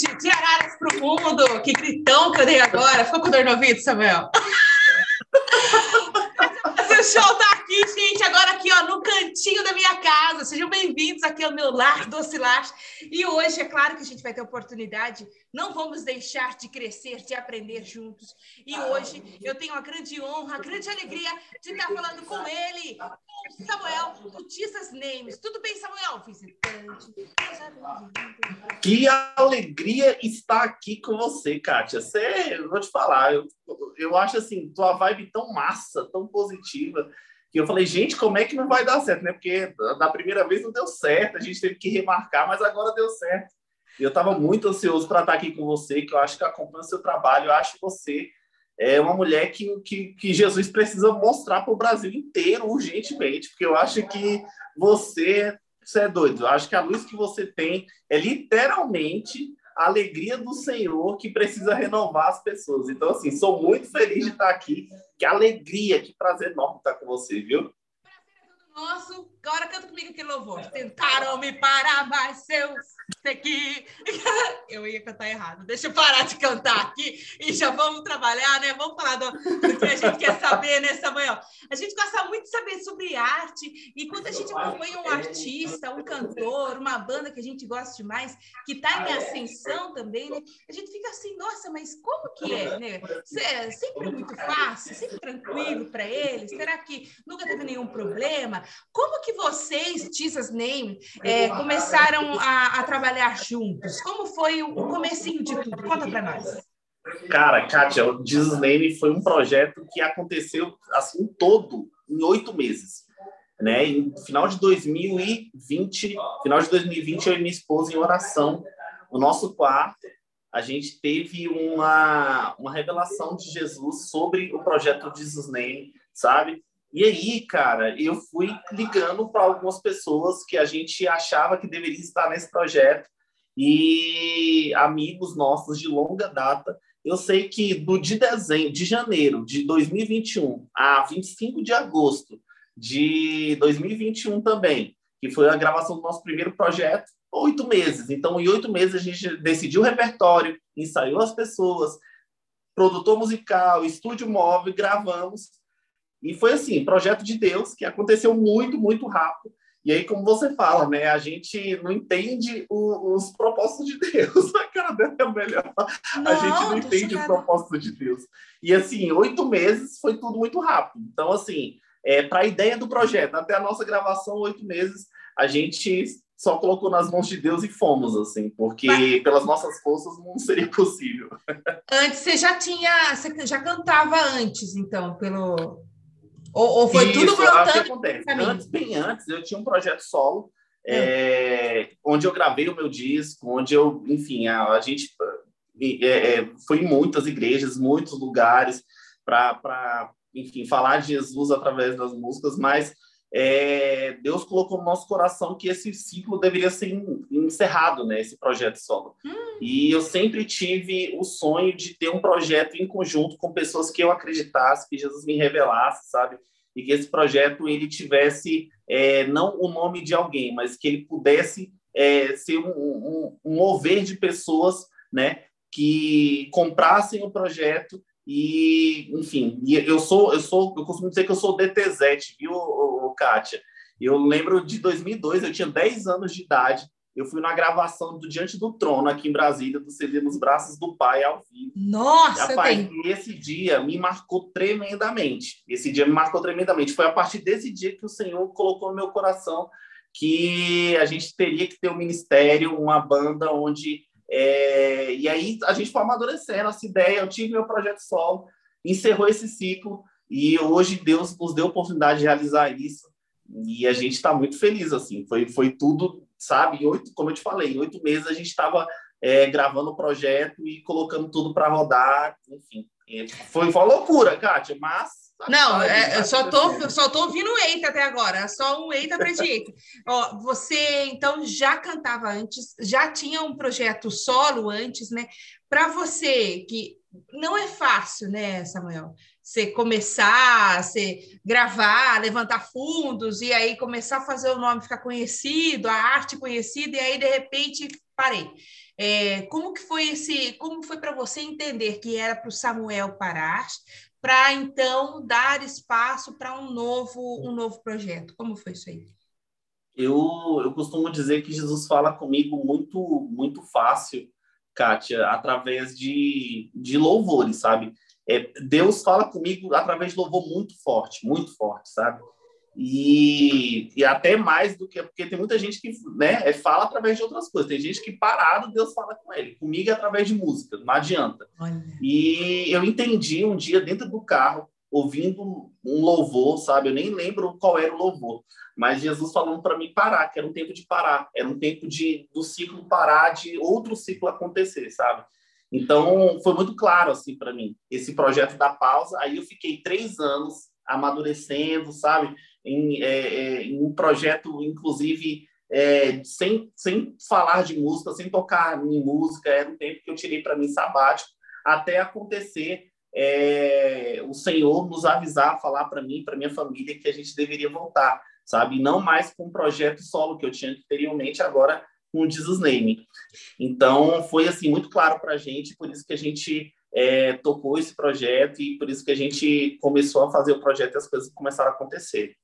gente! De Araras para o mundo! Que gritão que eu dei agora! Ficou com dor no ouvido, Samuel? o show tá gente, agora aqui, ó, no cantinho da minha casa. Sejam bem-vindos aqui ao meu lar doce lar. E hoje, é claro que a gente vai ter oportunidade, não vamos deixar de crescer, de aprender juntos. E hoje eu tenho a grande honra, a grande alegria de estar falando com ele, com Samuel, do Jesus Names. Tudo bem, Samuel? Visitante. Que alegria estar aqui com você, Kátia. Você, eu vou te falar, eu, eu acho assim, tua vibe tão massa, tão positiva que eu falei, gente, como é que não vai dar certo, né? Porque da primeira vez não deu certo, a gente teve que remarcar, mas agora deu certo. Eu estava muito ansioso para estar aqui com você, que eu acho que acompanha o seu trabalho, eu acho que você é uma mulher que, que, que Jesus precisa mostrar para o Brasil inteiro urgentemente, porque eu acho que você, você é doido. Eu acho que a luz que você tem é literalmente alegria do Senhor que precisa renovar as pessoas. Então, assim, sou muito feliz de estar aqui. Que alegria, que prazer enorme estar com você, viu? Prazer é todo nosso. Agora canta comigo aquele louvor. Tentaram me parar, mas seus que eu ia cantar errado. Deixa eu parar de cantar aqui e já vamos trabalhar, né? Vamos falar do, do que a gente quer saber nessa manhã. A gente gosta muito de saber sobre arte e quando a gente acompanha um artista, um cantor, uma banda que a gente gosta demais, que está em ascensão também, né? A gente fica assim, nossa, mas como que é, né? É sempre muito fácil, sempre tranquilo para eles? Será que nunca teve nenhum problema? Como que vocês, Jesus Name, é, começaram a, a trabalhar juntos? Como foi o comecinho de tudo? Conta para nós. Cara, Kátia, o Jesus Name foi um projeto que aconteceu assim todo em oito meses. Né? Em final de 2020, final de 2020, eu e minha esposa em oração, no nosso quarto, a gente teve uma, uma revelação de Jesus sobre o projeto Jesus Name, sabe? E aí, cara, eu fui ligando para algumas pessoas que a gente achava que deveria estar nesse projeto e amigos nossos de longa data. Eu sei que do de dezembro, de janeiro de 2021 a 25 de agosto de 2021 também, que foi a gravação do nosso primeiro projeto, oito meses. Então, em oito meses a gente decidiu o repertório, ensaiou as pessoas, produtor musical, estúdio móvel, gravamos e foi assim, projeto de Deus, que aconteceu muito, muito rápido. E aí, como você fala, né? A gente não entende o, os propósitos de Deus. A cara dela é melhor. Não, a gente não entende os propósitos de Deus. E assim, oito meses foi tudo muito rápido. Então, assim, é, para a ideia do projeto, até a nossa gravação, oito meses, a gente só colocou nas mãos de Deus e fomos, assim, porque Mas... pelas nossas forças não seria possível. Antes você já tinha, você já cantava antes, então, pelo ou, ou foi Isso, tudo brotando? Que acontece. Antes, bem antes, eu tinha um projeto solo, hum. é, onde eu gravei o meu disco, onde eu, enfim, a, a gente é, é, foi em muitas igrejas, muitos lugares, para, enfim, falar de Jesus através das músicas, mas é, Deus colocou no nosso coração que esse ciclo deveria ser encerrado, né? Esse projeto solo. Hum. E eu sempre tive o sonho de ter um projeto em conjunto com pessoas que eu acreditasse, que Jesus me revelasse, sabe? E que esse projeto ele tivesse é, não o nome de alguém, mas que ele pudesse é, ser um, um, um mover de pessoas, né? Que comprassem o projeto e, enfim, eu sou, eu sou, eu costumo dizer que eu sou DTZ, viu, Kátia? Eu lembro de 2002, eu tinha 10 anos de idade, eu fui na gravação do Diante do Trono, aqui em Brasília, do CD Nos Braços do Pai, ao vivo. Nossa! Rapaz, e esse dia me marcou tremendamente. Esse dia me marcou tremendamente. Foi a partir desse dia que o Senhor colocou no meu coração que a gente teria que ter um ministério, uma banda onde é, e aí a gente foi amadurecendo essa ideia. Eu tive meu projeto solo, encerrou esse ciclo e hoje Deus nos deu a oportunidade de realizar isso e a gente está muito feliz. Assim, foi, foi tudo, sabe? Oito, como eu te falei, em oito meses a gente estava é, gravando o projeto e colocando tudo para rodar, enfim. Foi, foi uma loucura, Kátia, mas não, é, eu só tô, só tô ouvindo eita até agora, só um eita atrás de eita. Ó, você então já cantava antes, já tinha um projeto solo antes, né? Para você que não é fácil, né, Samuel? Você começar, você gravar, levantar fundos e aí começar a fazer o nome ficar conhecido, a arte conhecida e aí de repente parei. É, como que foi esse, como foi para você entender que era para o Samuel parar, para então dar espaço para um novo, um novo projeto? Como foi isso aí? Eu, eu costumo dizer que Jesus fala comigo muito, muito fácil, Kátia, através de, de louvores, sabe? É, Deus fala comigo através de louvor muito forte, muito forte, sabe? E, e até mais do que porque tem muita gente que né, é, fala através de outras coisas. Tem gente que parado Deus fala com ele. Comigo é através de música, não adianta. Olha. E eu entendi um dia dentro do carro ouvindo um louvor, sabe? Eu nem lembro qual era o louvor, mas Jesus falando para mim parar, que era um tempo de parar, era um tempo de do ciclo parar, de outro ciclo acontecer, sabe? Então foi muito claro assim para mim esse projeto da pausa. Aí eu fiquei três anos amadurecendo, sabe? Em, é, é, em um projeto, inclusive, é, sem, sem falar de música, sem tocar em música, era um tempo que eu tirei para mim sabático, até acontecer é, o Senhor nos avisar, falar para mim, para minha família, que a gente deveria voltar, sabe? Não mais com um projeto solo que eu tinha anteriormente, agora com o Jesus Name. Então, foi assim muito claro para a gente, por isso que a gente é, tocou esse projeto e por isso que a gente começou a fazer o projeto e as coisas começaram a acontecer.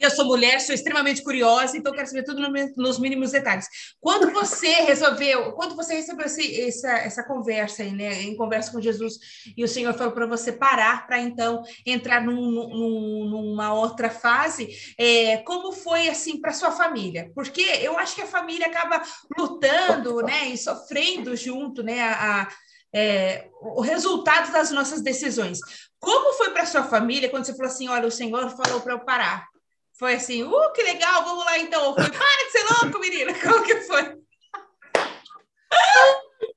Eu sou mulher, sou extremamente curiosa, então quero saber tudo nos mínimos detalhes. Quando você resolveu, quando você recebeu esse, essa, essa conversa aí, né, em conversa com Jesus, e o Senhor falou para você parar para então entrar num, num, numa outra fase, é, como foi assim para sua família? Porque eu acho que a família acaba lutando, né, e sofrendo junto, né, a, a é, o resultado das nossas decisões. Como foi para sua família quando você falou assim, olha, o Senhor falou para eu parar? Foi assim, uh, que legal, vamos lá então. Foi, para de ser louco, menina. Como que foi?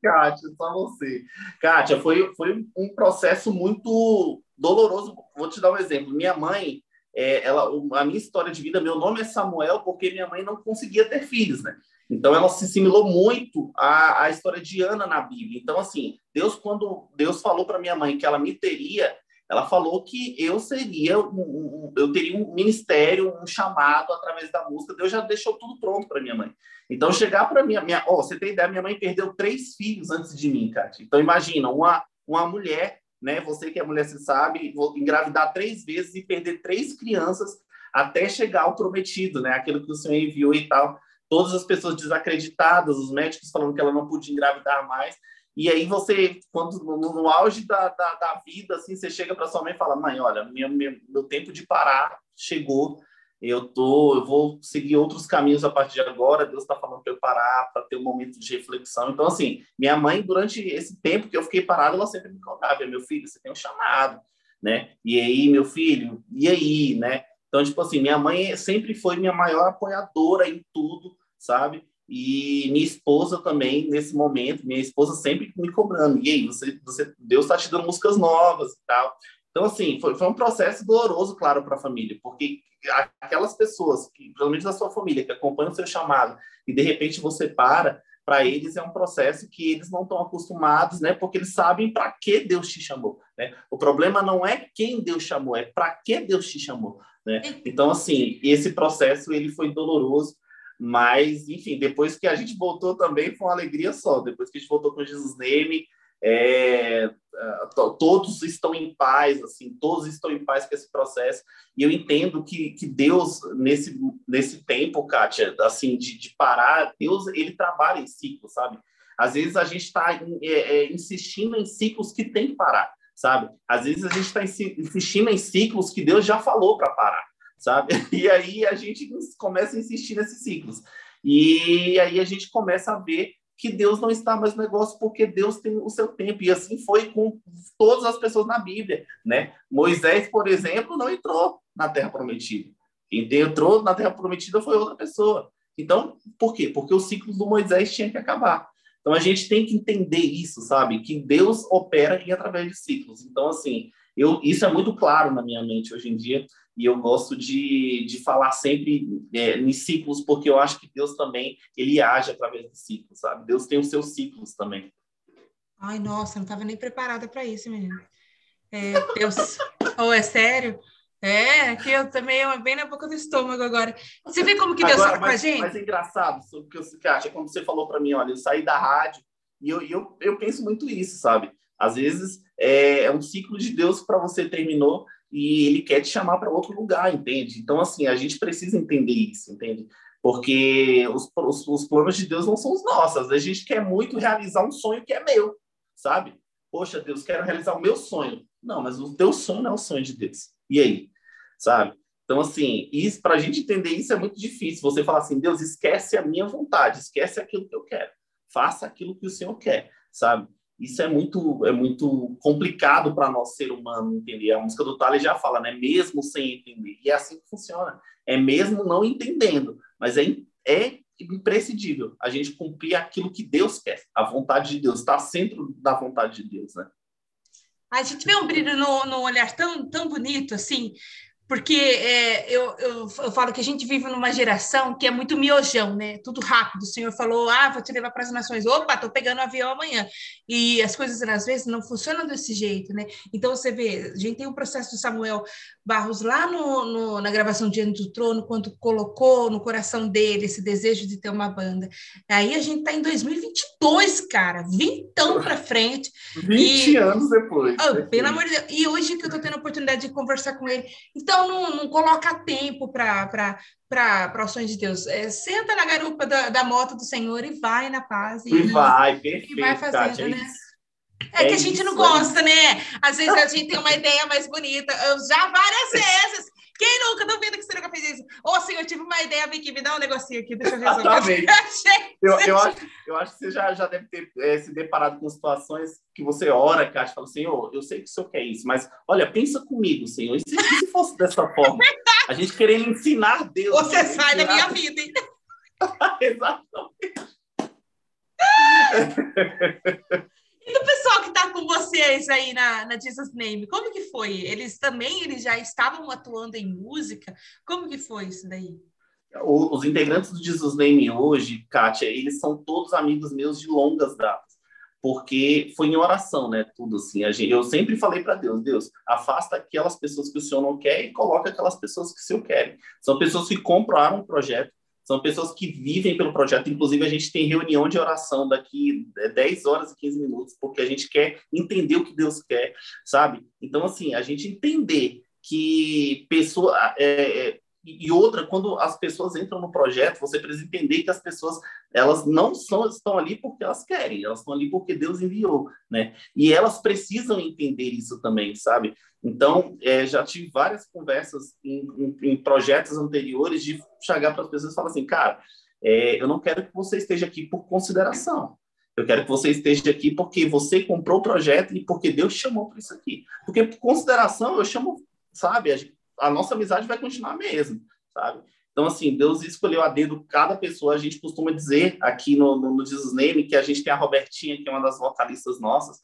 Kátia, só você. Kátia, foi, foi um processo muito doloroso. Vou te dar um exemplo. Minha mãe, é, ela, a minha história de vida, meu nome é Samuel porque minha mãe não conseguia ter filhos, né? Então ela se assimilou muito à, à história de Ana na Bíblia. Então assim, Deus quando Deus falou para minha mãe que ela me teria, ela falou que eu seria um, um, eu teria um ministério, um chamado através da música. Deus já deixou tudo pronto para minha mãe. Então chegar para minha, minha, ó, oh, você tem ideia, minha mãe perdeu três filhos antes de mim, Kátia. Então imagina uma uma mulher, né? Você que é mulher, você sabe, engravidar três vezes e perder três crianças até chegar ao prometido, né? Aquilo que o Senhor enviou e tal. Todas as pessoas desacreditadas, os médicos falando que ela não podia engravidar mais. E aí você, quando no, no auge da, da, da, vida, assim, você chega para sua mãe e fala, mãe, olha, meu, meu, meu tempo de parar chegou, eu tô, eu vou seguir outros caminhos a partir de agora, Deus está falando para eu parar, para ter um momento de reflexão. Então, assim, minha mãe, durante esse tempo que eu fiquei parado, ela sempre me contava, meu filho, você tem um chamado, né? E aí, meu filho, e aí, né? Então, tipo assim, minha mãe sempre foi minha maior apoiadora em tudo, sabe? E minha esposa também, nesse momento, minha esposa sempre me cobrando. E aí, você, você, Deus está te dando músicas novas e tal. Então, assim, foi, foi um processo doloroso, claro, para a família, porque aquelas pessoas, que, principalmente da sua família, que acompanham o seu chamado, e de repente você para, para eles é um processo que eles não estão acostumados, né? Porque eles sabem para que Deus te chamou, né? O problema não é quem Deus chamou, é para que Deus te chamou, né? Então, assim, esse processo ele foi doloroso, mas, enfim, depois que a gente voltou também foi uma alegria só. Depois que a gente voltou com Jesus Name, é, é todos estão em paz, assim, todos estão em paz com esse processo. E eu entendo que, que Deus, nesse, nesse tempo, Kátia, assim, de, de parar, Deus, ele trabalha em ciclos, sabe? Às vezes a gente está é, é, insistindo em ciclos que tem que parar, sabe? Às vezes a gente está insistindo em ciclos que Deus já falou para parar sabe? E aí a gente começa a insistir nesses ciclos. E aí a gente começa a ver que Deus não está mais no negócio porque Deus tem o seu tempo. E assim foi com todas as pessoas na Bíblia, né? Moisés, por exemplo, não entrou na Terra Prometida. Quem entrou na Terra Prometida foi outra pessoa. Então, por quê? Porque o ciclo do Moisés tinha que acabar. Então a gente tem que entender isso, sabe? Que Deus opera em através de ciclos. Então, assim, eu, isso é muito claro na minha mente hoje em dia e eu gosto de, de falar sempre é, em ciclos, porque eu acho que Deus também, ele age através de ciclos, sabe? Deus tem os seus ciclos também. Ai, nossa, não estava nem preparada para isso, menina. É, Deus, ou oh, é sério? É, que eu também é bem na boca do estômago agora. Você vê como que Deus fala com a gente? Mas é engraçado, o que você acha, quando você falou para mim, olha, eu saí da rádio e eu, eu, eu penso muito isso, sabe? Às vezes é, é um ciclo de Deus para você terminou e ele quer te chamar para outro lugar, entende? Então, assim, a gente precisa entender isso, entende? Porque os, os, os planos de Deus não são os nossos. A gente quer muito realizar um sonho que é meu, sabe? Poxa, Deus, quero realizar o meu sonho. Não, mas o teu sonho não é o sonho de Deus. E aí? Sabe? Então, assim, para a gente entender isso é muito difícil. Você falar assim, Deus, esquece a minha vontade, esquece aquilo que eu quero, faça aquilo que o Senhor quer, sabe? Isso é muito, é muito complicado para nós ser humano entender. A música do Thaler já fala, né? Mesmo sem entender. E é assim que funciona. É mesmo não entendendo, mas é, é imprescindível a gente cumprir aquilo que Deus quer. A vontade de Deus está sempre da vontade de Deus, né? A gente vê um brilho no, no olhar tão, tão bonito, assim, porque é, eu, eu, eu, falo que a gente vive numa geração que é muito miojão, né? Tudo rápido. O senhor falou, ah, vou te levar para as nações. Opa, estou pegando o avião amanhã. E as coisas, às vezes, não funcionam desse jeito, né? Então, você vê, a gente tem o processo do Samuel Barros lá no, no, na gravação Diante do Trono, quando colocou no coração dele esse desejo de ter uma banda. Aí a gente está em 2022, cara, vintão para frente. 20 e... anos depois. Oh, pelo amor de Deus. E hoje que eu estou tendo a oportunidade de conversar com ele. Então, não, não coloca tempo para para ações de Deus. É, senta na garupa da, da moto do Senhor e vai na paz. E, e vai, perfeito. E vai fazendo, Kátia, é né? É, é que a gente isso, não gosta, é né? Às vezes a gente tem uma ideia mais bonita. Eu já várias vezes. Quem nunca? Duvido que você nunca fez isso. Ô, senhor, eu tive uma ideia, Vicky, me dá um negocinho aqui, deixa eu resolver. eu, eu, acho, eu acho que você já, já deve ter é, se deparado com situações que você ora, que acha, fala, Senhor, eu sei que o senhor quer isso, mas olha, pensa comigo, Senhor, e se, se fosse dessa forma? A gente querendo ensinar Deus. Você sai ensinar... da minha vida, hein? Exatamente. E do pessoal que está com vocês aí na, na Jesus Name, como que foi? Eles também eles já estavam atuando em música? Como que foi isso daí? Os integrantes do Jesus Name hoje, Kátia, eles são todos amigos meus de longas datas, porque foi em oração, né? Tudo assim. Gente, eu sempre falei para Deus, Deus, afasta aquelas pessoas que o Senhor não quer e coloca aquelas pessoas que o Senhor quer. São pessoas que compraram um projeto, são pessoas que vivem pelo projeto. Inclusive, a gente tem reunião de oração daqui 10 horas e 15 minutos, porque a gente quer entender o que Deus quer, sabe? Então, assim, a gente entender que pessoa. É, é e outra, quando as pessoas entram no projeto, você precisa entender que as pessoas elas não são, estão ali porque elas querem, elas estão ali porque Deus enviou, né? E elas precisam entender isso também, sabe? Então, é, já tive várias conversas em, em, em, projetos anteriores de chegar para as pessoas e falar assim, cara, é, eu não quero que você esteja aqui por consideração. Eu quero que você esteja aqui porque você comprou o projeto e porque Deus chamou para isso aqui. Porque por consideração, eu chamo, sabe, a, nossa amizade vai continuar mesmo, sabe? Então, assim, Deus escolheu a dedo cada pessoa. A gente costuma dizer aqui no, no, no Jesus Name que a gente tem a Robertinha, que é uma das vocalistas nossas,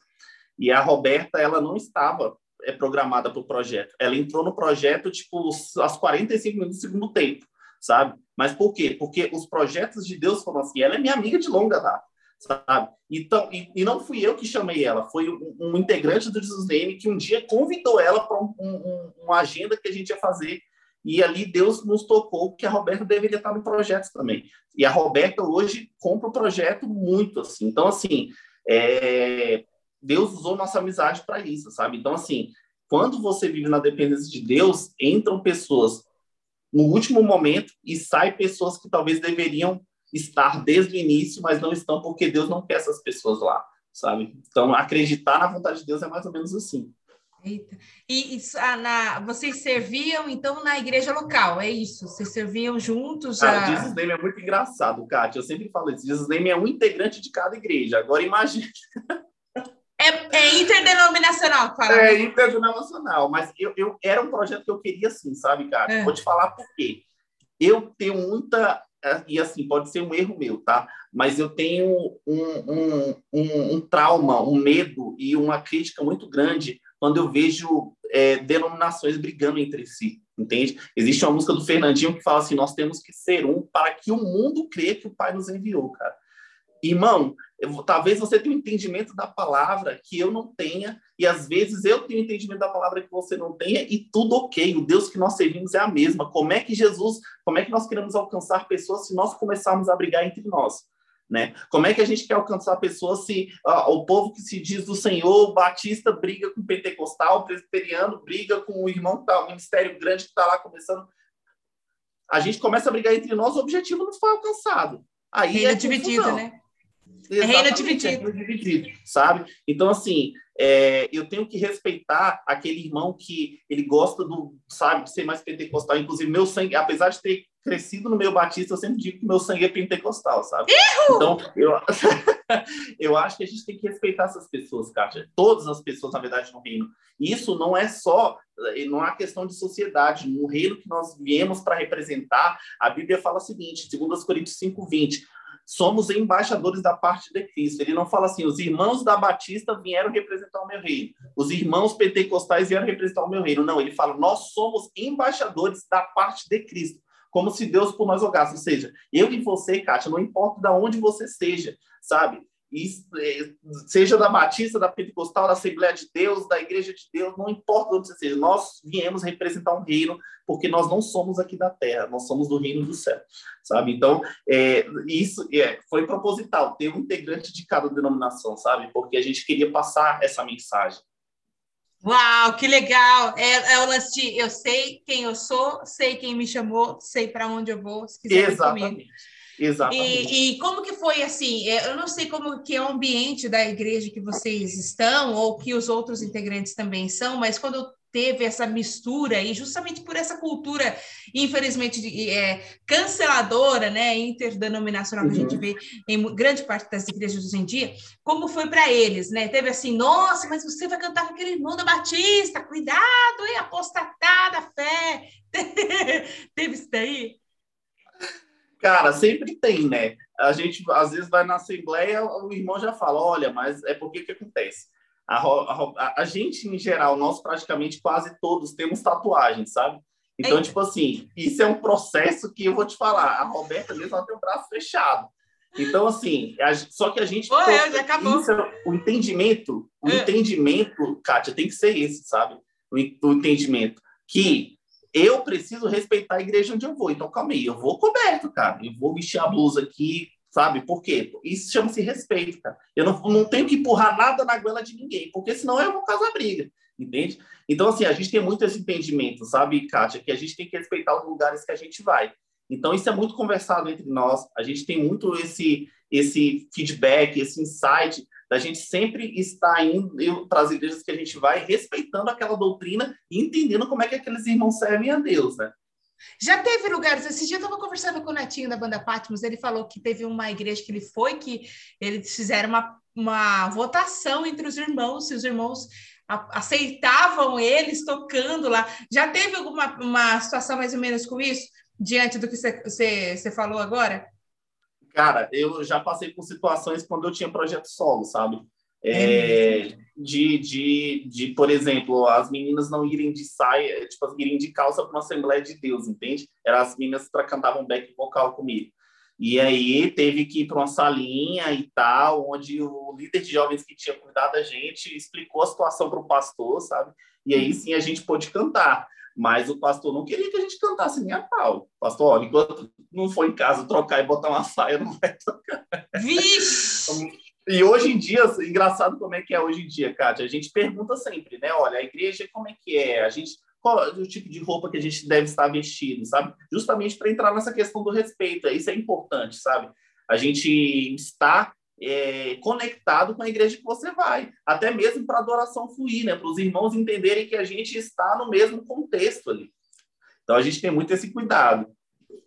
e a Roberta, ela não estava é programada para o projeto. Ela entrou no projeto, tipo, aos 45 minutos do segundo tempo, sabe? Mas por quê? Porque os projetos de Deus foram assim. Ela é minha amiga de longa data, sabe? Então, e, e não fui eu que chamei ela, foi um, um integrante do Jesus Name que um dia convidou ela para um, um, uma agenda que a gente ia fazer. E ali Deus nos tocou que a Roberta deveria estar no projeto também. E a Roberta hoje compra o projeto muito, assim. Então, assim, é, Deus usou nossa amizade para isso, sabe? Então, assim, quando você vive na dependência de Deus, entram pessoas no último momento e saem pessoas que talvez deveriam estar desde o início, mas não estão porque Deus não quer essas pessoas lá, sabe? Então, acreditar na vontade de Deus é mais ou menos assim. Eita. E, e ah, na, vocês serviam, então, na igreja local, é isso? Vocês serviam juntos? A... Ah, Jesus Name é muito engraçado, Kátia. Eu sempre falo isso. Jesus Name é um integrante de cada igreja. Agora, imagine É, é interdenominacional, fala. É interdenominacional, mas eu, eu, era um projeto que eu queria assim, sabe, cara? É. Vou te falar por quê. Eu tenho muita. E assim, pode ser um erro meu, tá? Mas eu tenho um, um, um, um trauma, um medo e uma crítica muito grande quando eu vejo é, denominações brigando entre si, entende? Existe uma música do Fernandinho que fala assim: nós temos que ser um para que o mundo crê que o Pai nos enviou, cara. Irmão, eu, talvez você tenha um entendimento da palavra que eu não tenha, e às vezes eu tenho um entendimento da palavra que você não tenha, e tudo ok. O Deus que nós servimos é a mesma. Como é que Jesus, como é que nós queremos alcançar pessoas se nós começarmos a brigar entre nós? Né? Como é que a gente quer alcançar pessoas se o povo que se diz do Senhor, Batista briga com o pentecostal, o presbiteriano briga com o irmão que está, o ministério grande que está lá começando. A gente começa a brigar entre nós, o objetivo não foi alcançado. Aí Reino é dividido, né? É reino dividido. É dividido, sabe? Então, assim, é, eu tenho que respeitar aquele irmão que ele gosta do, sabe, de ser mais pentecostal. Inclusive, meu sangue, apesar de ter crescido no meio batista, eu sempre digo que meu sangue é pentecostal, sabe? Erro! Então, eu, eu acho que a gente tem que respeitar essas pessoas, Kátia. Todas as pessoas, na verdade, no reino. Isso não é só, não é questão de sociedade. No reino que nós viemos para representar, a Bíblia fala o seguinte, 2 Coríntios 5, 20, somos embaixadores da parte de Cristo. Ele não fala assim, os irmãos da Batista vieram representar o meu reino, os irmãos pentecostais vieram representar o meu reino. Não, ele fala, nós somos embaixadores da parte de Cristo como se Deus por nós rogasse. Ou seja, eu e você, Kátia, não importa de onde você seja, sabe? É, seja da Batista, da Pentecostal, da Assembleia de Deus, da Igreja de Deus, não importa onde você seja, nós viemos representar um reino, porque nós não somos aqui da terra, nós somos do reino do céu, sabe? Então, é, isso é, foi proposital, ter um integrante de cada denominação, sabe? Porque a gente queria passar essa mensagem. Uau, que legal! É, é o lance de eu sei quem eu sou, sei quem me chamou, sei para onde eu vou, se quiser Exatamente. comigo. Exatamente. E, e, como que foi assim? É, eu não sei como que é o ambiente da igreja que vocês estão ou que os outros integrantes também são, mas quando teve essa mistura e justamente por essa cultura, infelizmente, de, é, canceladora, né, interdenominacional uhum. que a gente uhum. vê em grande parte das igrejas hoje em dia, como foi para eles, né? Teve assim, nossa, mas você vai cantar com aquele irmão da Batista, cuidado, hein, apostatada fé. teve isso daí? Cara, sempre tem, né? A gente às vezes vai na assembleia, o irmão já fala, olha, mas é porque que acontece? A, a, a, gente, em geral, nós praticamente quase todos temos tatuagens, sabe? Então, Eita. tipo assim, isso é um processo que eu vou te falar. A Roberta mesmo ela tem o braço fechado. Então, assim, a, só que a gente. Ô, eu, já acabou. Isso, o entendimento, o é. entendimento, Kátia, tem que ser esse, sabe? O, o entendimento. Que eu preciso respeitar a igreja onde eu vou. Então, calma aí, eu vou coberto, cara. Eu vou vestir a blusa aqui, sabe? Por quê? Isso chama-se respeito, cara. Eu não, não tenho que empurrar nada na goela de ninguém, porque senão eu vou causar briga, entende? Então, assim, a gente tem muito esse entendimento, sabe, Kátia, que a gente tem que respeitar os lugares que a gente vai. Então, isso é muito conversado entre nós, a gente tem muito esse, esse feedback, esse insight da gente sempre estar indo para as igrejas que a gente vai, respeitando aquela doutrina e entendendo como é que aqueles irmãos servem a Deus, né? Já teve lugares, esse dia eu estava conversando com o Netinho da banda Patmos, ele falou que teve uma igreja que ele foi, que eles fizeram uma, uma votação entre os irmãos, se os irmãos aceitavam eles tocando lá. Já teve alguma uma situação mais ou menos com isso, diante do que você falou agora? Cara, eu já passei por situações quando eu tinha projeto solo, sabe? É, de, de, de, por exemplo, as meninas não irem de saia, tipo, irem de calça para uma Assembleia de Deus, entende? Eram as meninas que cantavam back vocal comigo. E aí teve que ir para uma salinha e tal, onde o líder de jovens que tinha cuidado da gente explicou a situação para o pastor, sabe? E aí sim a gente pôde cantar. Mas o pastor não queria que a gente cantasse nem a pau. Pastor, olha, enquanto não for em casa trocar e botar uma saia, não vai tocar. Vixe! E hoje em dia, engraçado como é que é hoje em dia, Kátia, a gente pergunta sempre, né? Olha, a igreja como é que é? A gente qual é o tipo de roupa que a gente deve estar vestido, sabe? Justamente para entrar nessa questão do respeito. Isso é importante, sabe? A gente está é, conectado com a igreja que você vai, até mesmo para a adoração fluir, né? Para os irmãos entenderem que a gente está no mesmo contexto ali. Então a gente tem muito esse cuidado.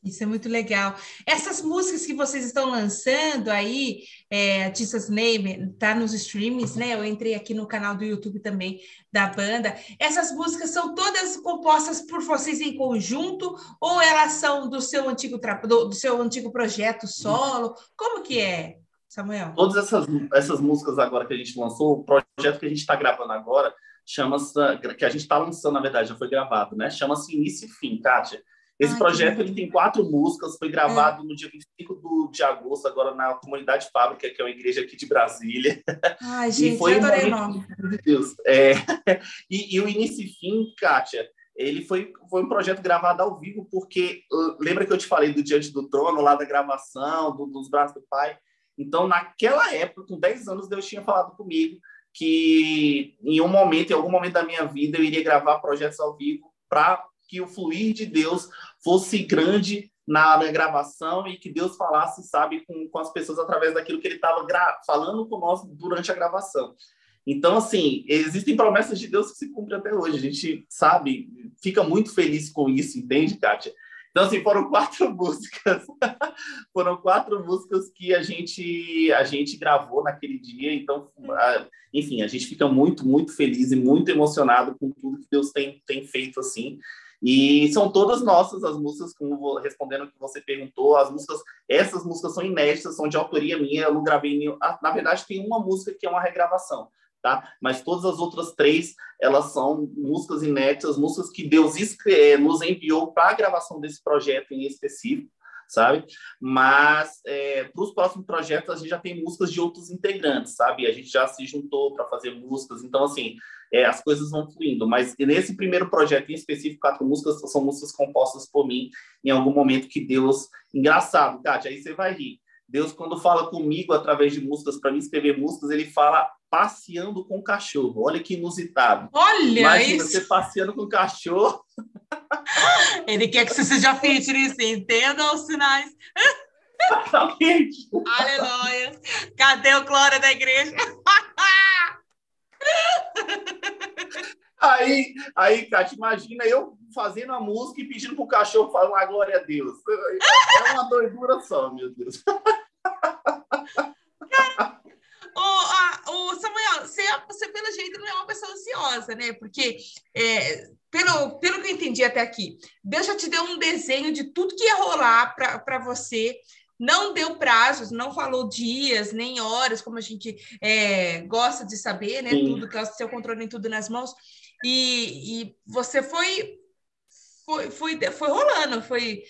Isso é muito legal. Essas músicas que vocês estão lançando aí, é, Jesus Name, tá nos streamings, né? Eu entrei aqui no canal do YouTube também da banda. Essas músicas são todas compostas por vocês em conjunto ou elas são do seu antigo do, do seu antigo projeto solo? Como que é, Samuel? Todas essas, essas músicas agora que a gente lançou, o projeto que a gente está gravando agora, chama-se que a gente está lançando, na verdade, já foi gravado, né? Chama-se Início e Fim, Kátia Esse Ai, projeto ele tem quatro músicas, foi gravado é. no dia 25 do, de agosto, agora na Comunidade Fábrica, que é uma igreja aqui de Brasília. Ai, gente, e foi adorei momento, de Deus. É, e, e, o início e fim, Kátia, ele foi, foi um projeto gravado ao vivo, porque lembra que eu te falei do Diante do Trono, lá da gravação, do, dos braços do Pai? Então, naquela época, com 10 anos, Deus tinha falado comigo que em um momento, em algum momento da minha vida, eu iria gravar projetos ao vivo para que o fluir de Deus fosse grande na, na, gravação e que Deus falasse, sabe, com, com as pessoas através daquilo que ele estava falando com nós durante a gravação. Então, assim, existem promessas de Deus que se cumprem até hoje. A gente sabe, fica muito feliz com isso, entende, Kátia? Então, assim, foram quatro músicas. foram quatro músicas que a gente, a gente gravou naquele dia. Então, enfim, a gente fica muito, muito feliz e muito emocionado com tudo que Deus tem, tem feito, assim. E são todas nossas as músicas, como respondendo o que você perguntou, as músicas, essas músicas são inéditas, são de autoria minha, eu não gravei nenhum. Ah, na verdade, tem uma música que é uma regravação, tá? Mas todas as outras três, elas são músicas inéditas, músicas que Deus eh, nos enviou para a gravação desse projeto em específico sabe? Mas é, para os próximos projetos a gente já tem músicas de outros integrantes, sabe? A gente já se juntou para fazer músicas, então assim é, as coisas vão fluindo. Mas nesse primeiro projeto em específico, quatro músicas são músicas compostas por mim em algum momento que Deus, engraçado, Kátia, aí você vai rir. Deus, quando fala comigo através de músicas, para mim escrever músicas, ele fala passeando com o cachorro. Olha que inusitado. Olha Imagina isso. você passeando com o cachorro. Ele quer que você seja fitness, entenda os sinais. Exatamente. Aleluia. Cadê o glória da igreja? Aí, aí, Kátia, imagina eu fazendo a música e pedindo pro cachorro falar glória a Deus. É uma doidura só, meu Deus. o, a, o Samuel, você, você, pelo jeito, não é uma pessoa ansiosa, né? Porque, é, pelo, pelo que eu entendi até aqui, Deus já te deu um desenho de tudo que ia rolar para você. Não deu prazos, não falou dias, nem horas, como a gente é, gosta de saber, né? Sim. Tudo, que é o seu controle em tudo nas mãos. E, e você foi, foi, foi, foi rolando, foi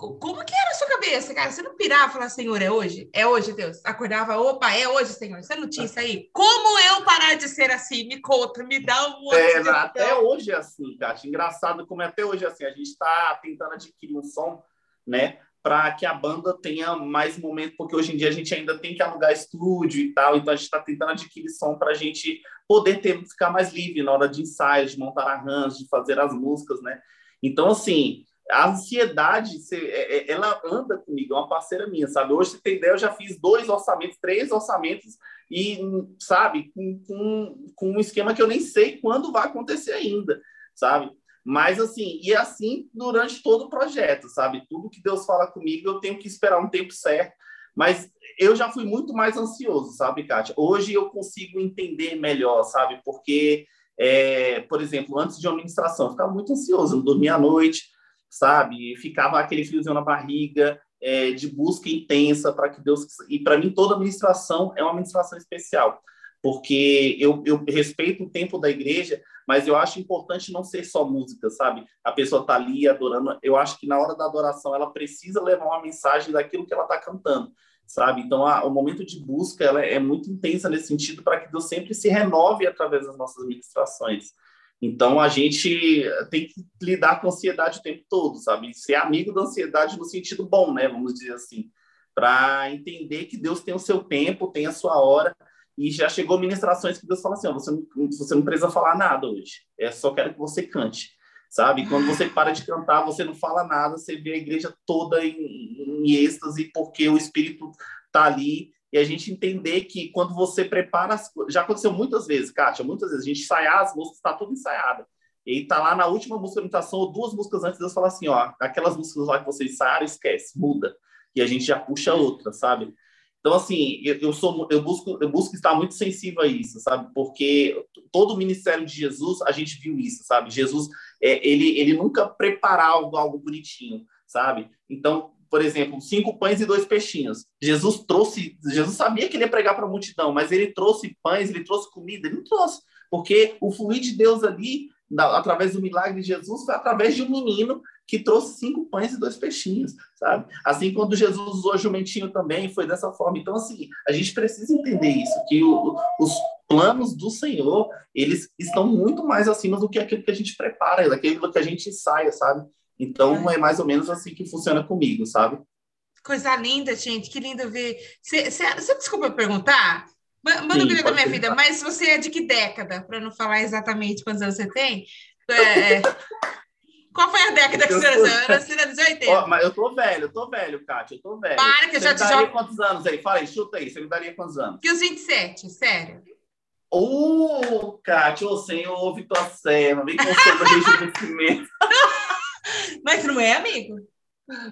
como que era a sua cabeça, cara? Você não pirava e falava, Senhor, é hoje? É hoje, Deus. Acordava, opa, é hoje, Senhor. Você não tinha isso aí? Como eu parar de ser assim? Me conta, me dá um. É, até hoje é assim, Kátia. Engraçado como é até hoje é assim. A gente está tentando adquirir um som, né? Para que a banda tenha mais momento, porque hoje em dia a gente ainda tem que alugar estúdio e tal, então a gente está tentando adquirir som para a gente poder ter, ficar mais livre na hora de ensaio, de montar arranjos, de fazer as músicas, né? Então, assim, a ansiedade, é, é, ela anda comigo, é uma parceira minha, sabe? Hoje, você tem ideia, eu já fiz dois orçamentos, três orçamentos, e, sabe, com, com, com um esquema que eu nem sei quando vai acontecer ainda, sabe? Mas, assim, e assim durante todo o projeto, sabe? Tudo que Deus fala comigo, eu tenho que esperar um tempo certo. Mas eu já fui muito mais ansioso, sabe, Kátia? Hoje eu consigo entender melhor, sabe? Porque, é, por exemplo, antes de uma administração, eu ficava muito ansioso, não dormia à noite, sabe? Ficava aquele friozinho na barriga, é, de busca intensa para que Deus. E para mim, toda administração é uma administração especial, porque eu, eu respeito o tempo da igreja, mas eu acho importante não ser só música, sabe? A pessoa tá ali adorando. Eu acho que na hora da adoração ela precisa levar uma mensagem daquilo que ela está cantando, sabe? Então, a, o momento de busca ela é muito intensa nesse sentido para que Deus sempre se renove através das nossas ministrações. Então a gente tem que lidar com a ansiedade o tempo todo, sabe? Ser amigo da ansiedade no sentido bom, né? Vamos dizer assim, para entender que Deus tem o seu tempo, tem a sua hora. E já chegou ministrações que Deus fala assim: você, não, você não precisa falar nada hoje, é só quero que você cante, sabe? Quando você para de cantar, você não fala nada, você vê a igreja toda em, em êxtase, porque o Espírito está ali e a gente entender que quando você prepara as coisas. Já aconteceu muitas vezes, Kátia, muitas vezes a gente ensaiar as músicas, está tudo ensaiado. E tá lá na última música de imitação, ou duas músicas antes, Deus fala assim: ó, aquelas músicas lá que vocês ensaiaram, esquece, muda. E a gente já puxa outra, sabe? Então, assim, eu, eu, sou, eu, busco, eu busco estar muito sensível a isso, sabe? Porque todo o ministério de Jesus, a gente viu isso, sabe? Jesus, é, ele, ele nunca preparava algo bonitinho, sabe? Então, por exemplo, cinco pães e dois peixinhos. Jesus trouxe, Jesus sabia que ele ia pregar para a multidão, mas ele trouxe pães, ele trouxe comida, ele não trouxe, porque o fluir de Deus ali, através do milagre de Jesus, foi através de um menino que trouxe cinco pães e dois peixinhos, sabe? Assim, quando Jesus usou jumentinho também, foi dessa forma. Então, assim, a gente precisa entender isso, que o, os planos do Senhor, eles estão muito mais acima do que aquilo que a gente prepara, daquilo que a gente ensaia, sabe? Então, é mais ou menos assim que funciona comigo, sabe? Coisa linda, gente, que lindo ver. Você desculpa perguntar? Manda o da minha vida, mas você é de que década? Para não falar exatamente quantos anos você tem. É... é. Qual foi a década que você nasceu? Era dos 80. Oh, mas eu tô velho, eu tô velho, Kátia, eu tô velho. Para que eu já te jogo. quantos anos aí? Fala aí, chuta aí, você me daria quantos anos? Que os 27, sério. Ô, oh, Kátia, ô Senhor, ouve tua serva, vem com o seu rejuvenescimento. Mas não é, amigo?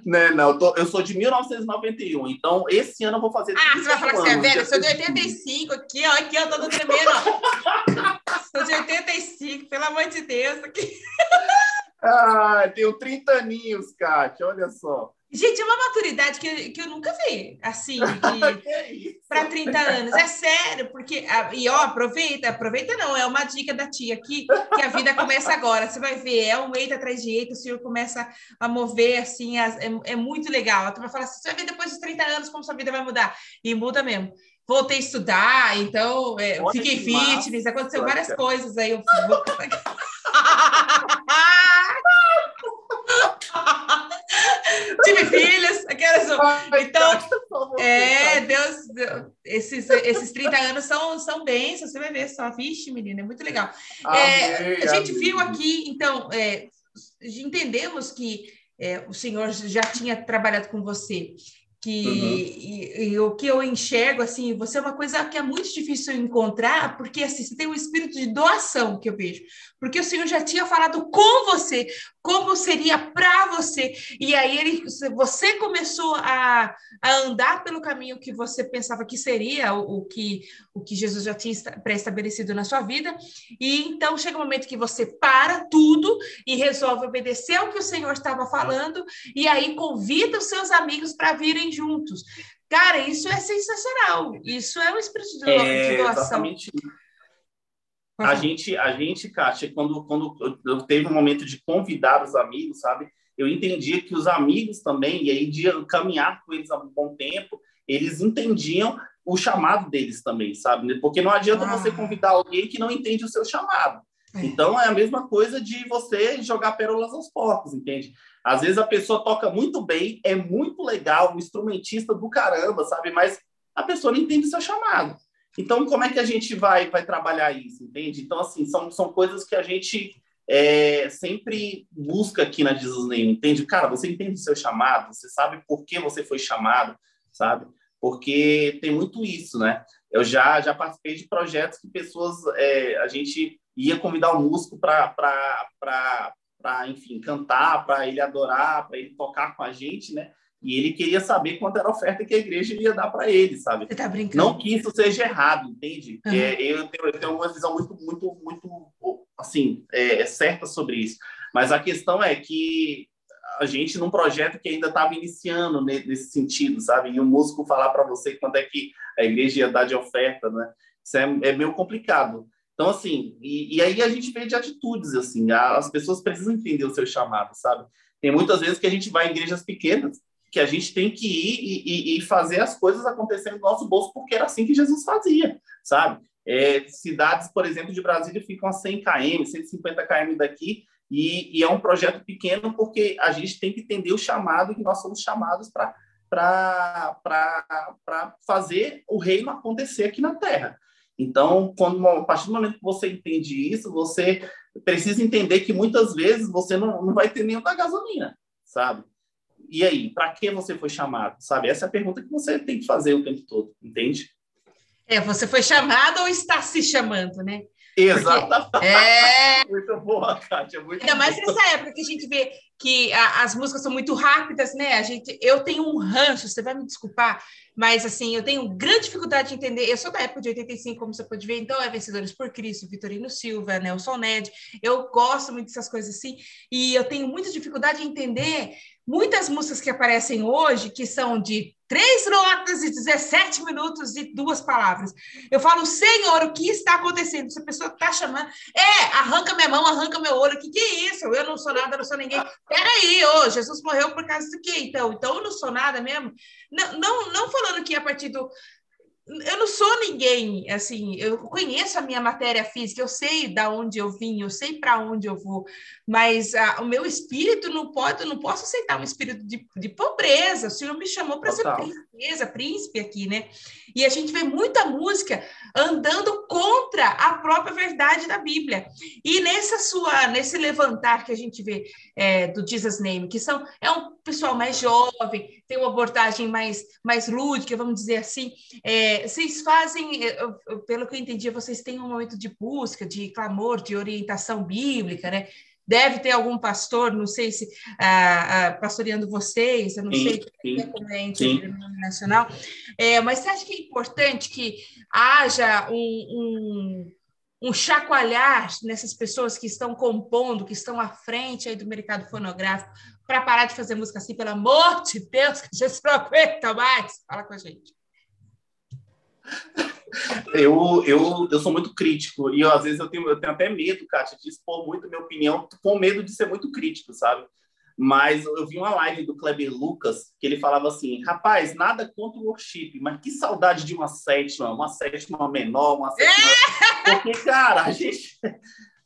Né, não, eu, tô, eu, sou de 1991, então esse ano eu vou fazer. Ah, você vai falar que você é velho? Eu sou de 85 aqui, ó, aqui, ó, todo tremendo, ó. sou de 85, pelo amor de Deus. Aqui. Ah, tenho 30 aninhos, Kátia, olha só. Gente, é uma maturidade que, que eu nunca vi, assim, para 30 anos. É sério, porque. E ó, aproveita, aproveita não, é uma dica da tia aqui, que a vida começa agora. Você vai ver, é um eito atrás de eito, o senhor começa a mover, assim, as, é, é, muito legal. Tu vai falar assim, você vai ver depois dos 30 anos como sua vida vai mudar. E muda mesmo. Voltei a estudar, então é, fiquei fitness, massa. aconteceu várias coisas aí. Eu vou... Tive filhos, aquelas. Então, é, Deus, esses, esses 30 anos são, são bênçãos, você vai ver só. Vixe, menina, é muito legal. É, a gente amém. viu aqui, então, é, entendemos que é, o Senhor já tinha trabalhado com você que uhum. e, e, o que eu enxergo assim você é uma coisa que é muito difícil encontrar porque assim você tem um espírito de doação que eu vejo. Porque o Senhor já tinha falado com você como seria para você. E aí ele você começou a, a andar pelo caminho que você pensava que seria o, o que o que Jesus já tinha pré-estabelecido na sua vida. E então chega um momento que você para tudo e resolve obedecer ao que o Senhor estava falando. E aí convida os seus amigos para virem juntos. Cara, isso é sensacional. Isso é um espírito de, é, doação. Exatamente. A gente, a gente, Kátia, quando, quando eu teve um momento de convidar os amigos, sabe? Eu entendia que os amigos também, e aí de caminhar com eles há um bom tempo, eles entendiam o chamado deles também, sabe? Porque não adianta ah. você convidar alguém que não entende o seu chamado. É. Então é a mesma coisa de você jogar pérolas aos porcos, entende? Às vezes a pessoa toca muito bem, é muito legal, um instrumentista do caramba, sabe? Mas a pessoa não entende seu chamado. Então, como é que a gente vai, vai trabalhar isso, entende? Então, assim, são, são coisas que a gente é, sempre busca aqui na Name, entende? Cara, você entende o seu chamado, você sabe por que você foi chamado, sabe? Porque tem muito isso, né? Eu já, já participei de projetos que pessoas, é, a gente ia convidar o músico para enfim, cantar, para ele adorar, para ele tocar com a gente, né? E ele queria saber quanto era a oferta que a igreja ia dar para ele, sabe? Você tá brincando? Não que isso seja errado, entende? Uhum. É, eu, tenho, eu, tenho, uma visão muito, muito, muito, assim, é, é, certa sobre isso. Mas a questão é que a gente, num projeto que ainda estava iniciando nesse sentido, sabe? E o músico falar para você quanto é que a igreja ia dar de oferta, né? Isso é, é meio complicado. Então, assim, e, e, aí a gente vê de atitudes, assim, as pessoas precisam entender o seu chamado, sabe? Tem muitas vezes que a gente vai em igrejas pequenas, que a gente tem que ir e, e, e fazer as coisas acontecerem no nosso bolso, porque era assim que Jesus fazia, sabe? É, cidades, por exemplo, de Brasília ficam a 100 km, 150 km daqui, e, e, é um projeto pequeno porque a gente tem que entender o chamado que nós somos chamados para fazer o reino acontecer aqui na Terra. Então, quando, a partir do momento que você entende isso, você precisa entender que muitas vezes você não, não vai ter nenhum da gasolina, sabe? E aí, para que você foi chamado, sabe? Essa é a pergunta que você tem que fazer o tempo todo, entende? É, você foi chamado ou está se chamando, né? Exatamente. É... muito boa, Kátia. Muito Ainda mais nessa época que a gente vê que a, as músicas são muito rápidas, né? A gente, eu tenho um ranço, você vai me desculpar, mas assim, eu tenho grande dificuldade de entender. Eu sou da época de 85, como você pode ver, então é Vencedores por Cristo, Vitorino Silva, Nelson Ned. Eu gosto muito dessas coisas assim, e eu tenho muita dificuldade de entender muitas músicas que aparecem hoje, que são de Três notas e 17 minutos e duas palavras. Eu falo, Senhor, o que está acontecendo? Essa pessoa está chamando. É, arranca minha mão, arranca meu olho. O que, que é isso? Eu não sou nada, não sou ninguém. Peraí, ô, Jesus morreu por causa do quê? Então, então eu não sou nada mesmo. Não, não, não falando que a partir do, eu não sou ninguém, assim, eu conheço a minha matéria física, eu sei da onde eu vim, eu sei para onde eu vou, mas a, o meu espírito não pode, eu não posso aceitar um espírito de, de pobreza. O Senhor me chamou para ser princesa, príncipe aqui, né? E a gente vê muita música andando contra a própria verdade da Bíblia. E nessa sua, nesse levantar que a gente vê é, do Jesus Name, que são é um pessoal mais jovem, tem uma abordagem mais mais lúdica, vamos dizer assim. É, vocês fazem, eu, pelo que eu entendi, vocês têm um momento de busca, de clamor, de orientação bíblica, né? Deve ter algum pastor, não sei se ah, ah, pastoreando vocês, eu não sim, sei sim, como é internacional, é, mas você acha que é importante que haja um, um, um chacoalhar nessas pessoas que estão compondo, que estão à frente aí do mercado fonográfico, para parar de fazer música assim, pelo amor de Deus, que a gente não aguenta mais? Fala com a gente. Eu, eu, eu sou muito crítico e eu, às vezes eu tenho, eu tenho até medo, Kátia, de expor muito minha opinião, com medo de ser muito crítico, sabe? Mas eu vi uma live do Kleber Lucas que ele falava assim: rapaz, nada contra o worship, mas que saudade de uma sétima, uma sétima menor, uma sétima. Porque, cara, a gente.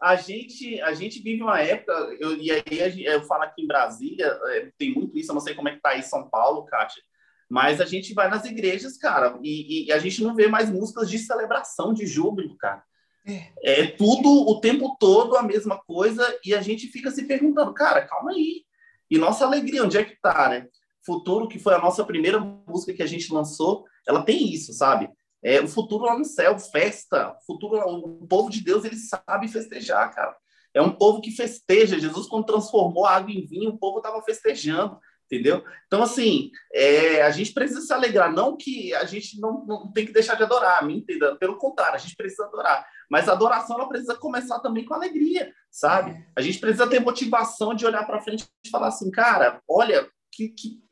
A gente, a gente vive uma época, eu, e aí eu falo aqui em Brasília, é, tem muito isso, eu não sei como é que tá aí em São Paulo, Kátia, mas a gente vai nas igrejas, cara, e, e a gente não vê mais músicas de celebração, de júbilo, cara. É. é tudo o tempo todo a mesma coisa e a gente fica se perguntando, cara, calma aí. E nossa alegria, onde é que tá, né? Futuro, que foi a nossa primeira música que a gente lançou, ela tem isso, sabe? É o futuro lá no céu, festa. O futuro, o povo de Deus, ele sabe festejar, cara. É um povo que festeja. Jesus, quando transformou a água em vinho, o povo estava festejando entendeu? Então, assim, é, a gente precisa se alegrar, não que a gente não, não tem que deixar de adorar, me entenda, pelo contrário, a gente precisa adorar, mas a adoração ela precisa começar também com alegria, sabe? É. A gente precisa ter motivação de olhar para frente e falar assim, cara, olha, que, que,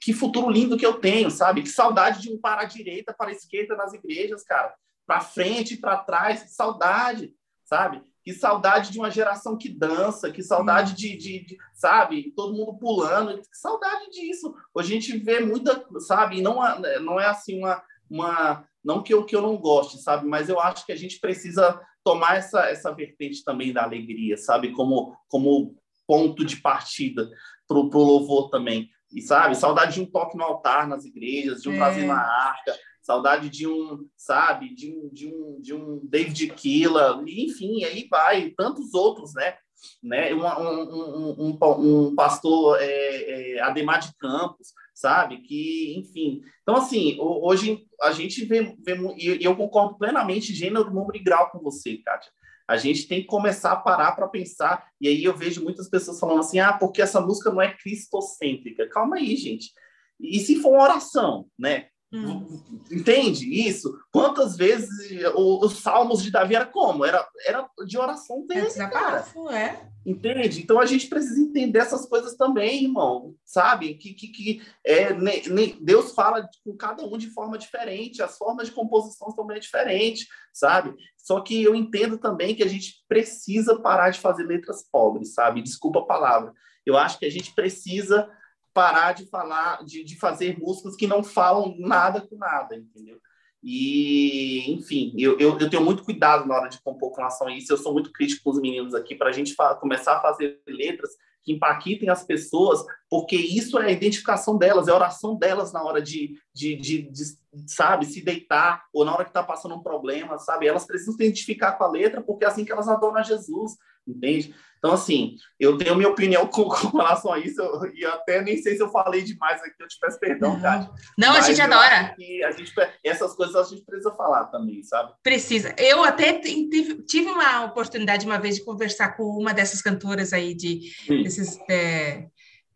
que futuro lindo que eu tenho, sabe? Que saudade de um para a direita, para a esquerda nas igrejas, cara, para frente, para trás, que saudade, sabe? Que saudade de uma geração que dança, que saudade de, de, de, sabe, todo mundo pulando, que saudade disso. Hoje a gente vê muita, sabe, não, não é assim uma, uma não que eu, que eu não goste, sabe, mas eu acho que a gente precisa tomar essa, essa vertente também da alegria, sabe, como, como ponto de partida para o louvor também. E sabe, saudade de um toque no altar nas igrejas, de um é. prazer na arca, saudade de um, sabe, de um, de um, de um David Killa, enfim, aí vai, tantos outros, né? né? Um, um, um, um pastor é, é, Ademar de Campos, sabe? Que, enfim. Então, assim, hoje a gente vê, vê e eu concordo plenamente, gênero, número e grau com você, Kátia. A gente tem que começar a parar para pensar, e aí eu vejo muitas pessoas falando assim, ah, porque essa música não é cristocêntrica. Calma aí, gente. E se for uma oração, né? Hum. Entende isso? Quantas vezes os salmos de Davi era como? Era, era de oração dele, é cara. É. Entende? Então a gente precisa entender essas coisas também, irmão. Sabe? Que, que, que é, ne, ne, Deus fala com cada um de forma diferente, as formas de composição também é diferente, sabe? Só que eu entendo também que a gente precisa parar de fazer letras pobres, sabe? Desculpa a palavra. Eu acho que a gente precisa parar de falar, de, de fazer músicas que não falam nada com nada, entendeu? E, enfim, eu, eu, eu, tenho muito cuidado na hora de compor com relação a isso. Eu sou muito crítico com os meninos aqui para a gente começar a fazer letras que impactem as pessoas, porque isso é a identificação delas, é a oração delas na hora de, de, de, de sabe, se deitar ou na hora que está passando um problema, sabe? Elas precisam se identificar com a letra, porque é assim que elas adoram a Jesus, entende? Então, assim, eu tenho minha opinião com, com relação a isso, eu, e até nem sei se eu falei demais aqui, eu te peço perdão, uhum. Não, a gente adora. A gente, essas coisas a gente precisa falar também, sabe? Precisa. Eu até tive, tive uma oportunidade uma vez de conversar com uma dessas cantoras aí de, desses, é,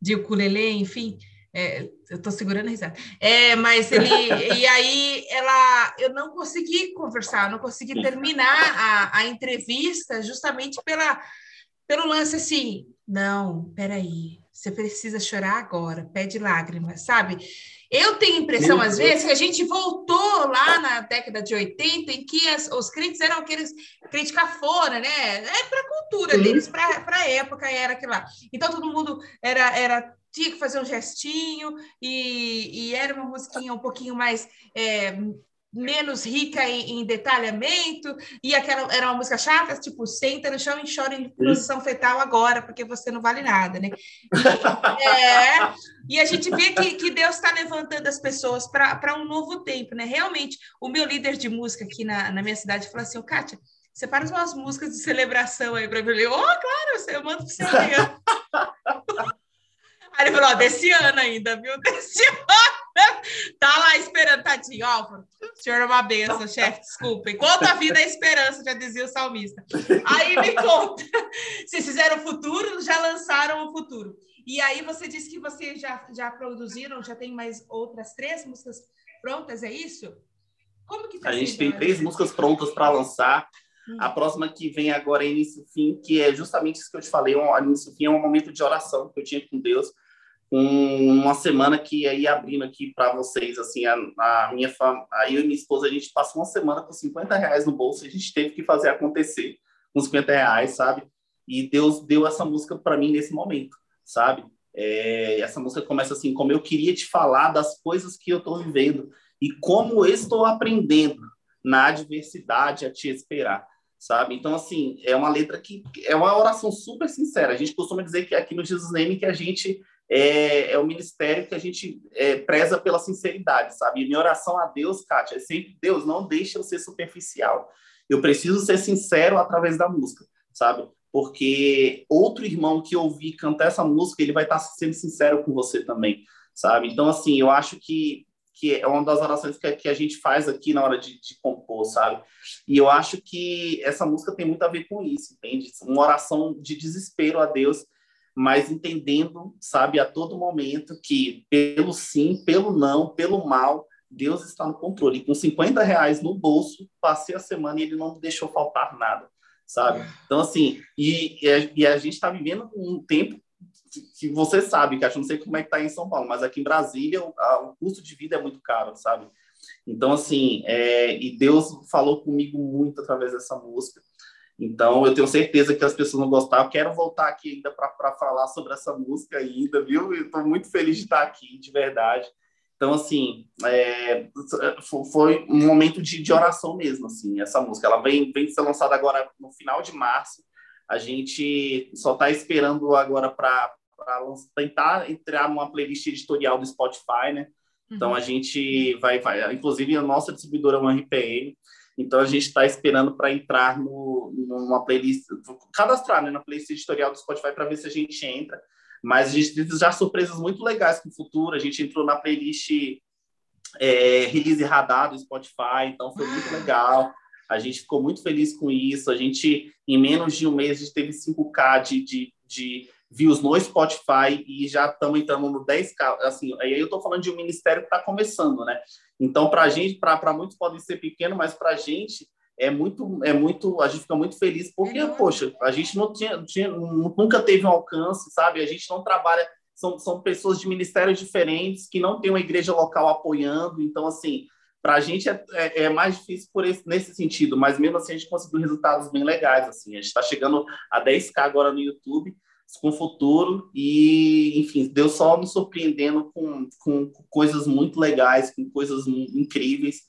de ukulele, enfim. É, eu estou segurando a risada. É, mas ele. e aí ela. Eu não consegui conversar, não consegui terminar a, a entrevista justamente pela pelo lance assim, não, peraí, Você precisa chorar agora, pede lágrimas, sabe? Eu tenho a impressão, Meu às Deus. vezes, que a gente voltou lá na década de 80, em que as, os crentes eram aqueles crítica fora, né? É para a cultura Sim. deles, para a época era aquilo lá. Então todo mundo era, era tinha que fazer um gestinho e, e era uma musiquinha um pouquinho mais é, menos rica em, em, detalhamento, e aquela era uma música chata, tipo, senta no chão e chora em posição fetal agora, porque você não vale nada, né? E, é, e a gente vê que, que Deus está levantando as pessoas para um novo tempo, né? Realmente, o meu líder de música aqui na, na minha cidade falou assim, Kátia, separa umas músicas de celebração aí para falei, oh, claro, eu mando para você. Falou, ó, desse ano ainda, viu? Desse ano. Tá lá esperando, tadinho. Ó, o senhor é uma benção, chefe, desculpa. Enquanto a vida é esperança, já dizia o salmista. Aí me conta, vocês fizeram o futuro, já lançaram o futuro. E aí você disse que vocês já, já produziram, já tem mais outras três músicas prontas, é isso? Como que tá A gente tem três músicas prontas para lançar. A hum. próxima que vem agora é Início Fim, que é justamente isso que eu te falei. Um, início Fim é um momento de oração que eu tinha com Deus. Um, uma semana que ia abrindo aqui para vocês, assim, a, a minha fam... aí eu e minha esposa, a gente passou uma semana com 50 reais no bolso, a gente teve que fazer acontecer com 50 reais, sabe? E Deus deu essa música para mim nesse momento, sabe? É, essa música começa assim, como eu queria te falar das coisas que eu estou vivendo e como estou aprendendo na adversidade a te esperar sabe? Então, assim, é uma letra que é uma oração super sincera. A gente costuma dizer que aqui no Jesus Name que a gente é, é o ministério que a gente é, preza pela sinceridade, sabe? E minha oração a Deus, Kátia, é sempre, Deus, não deixe eu ser superficial. Eu preciso ser sincero através da música, sabe? Porque outro irmão que ouvir cantar essa música, ele vai estar sendo sincero com você também, sabe? Então, assim, eu acho que que é uma das orações que, que a gente faz aqui na hora de, de, compor, sabe? E eu acho que essa música tem muito a ver com isso, entende? Uma oração de desespero a Deus, mas entendendo, sabe, a todo momento que pelo sim, pelo não, pelo mal, Deus está no controle. E com 50 reais no bolso, passei a semana e ele não deixou faltar nada, sabe? Então, assim, e, e a, gente está vivendo um tempo que você sabe, que acho não sei como é que tá em São Paulo, mas aqui em Brasília o, a, o custo de vida é muito caro, sabe? Então, assim, é, e Deus falou comigo muito através dessa música. Então, eu tenho certeza que as pessoas não gostaram. Eu quero voltar aqui ainda para falar sobre essa música ainda, viu? Estou muito feliz de estar aqui, de verdade. Então, assim, é, foi um momento de, de, oração mesmo, assim, essa música. Ela vem, vem ser lançada agora no final de março. A gente só está esperando agora para para tentar entrar numa playlist editorial do Spotify, né? Então uhum. a gente vai, vai, inclusive a nossa distribuidora é uma RPM, então a gente está esperando para entrar no, numa playlist, cadastrar né, na playlist editorial do Spotify para ver se a gente entra. Mas a gente teve já surpresas muito legais com o futuro. A gente entrou na playlist é, release radar do Spotify, então foi muito legal. A gente ficou muito feliz com isso. A gente, em menos de um mês, a gente teve 5K de, de, de views no Spotify e já estamos entrando no 10K. Assim, aí eu estou falando de um ministério que está começando, né? Então, para a gente, para muitos pode ser pequeno, mas para a gente é muito, é muito, a gente fica muito feliz porque, é poxa, a gente não tinha, tinha, nunca teve um alcance, sabe? A gente não trabalha, são, são pessoas de ministérios diferentes que não tem uma igreja local apoiando, então, assim, para a gente é, é, é, mais difícil por esse, nesse sentido, mas mesmo assim a gente conseguiu resultados bem legais, assim, a gente está chegando a 10k agora no YouTube, com o futuro e, enfim, Deus só nos surpreendendo com, com, coisas muito legais, com coisas incríveis.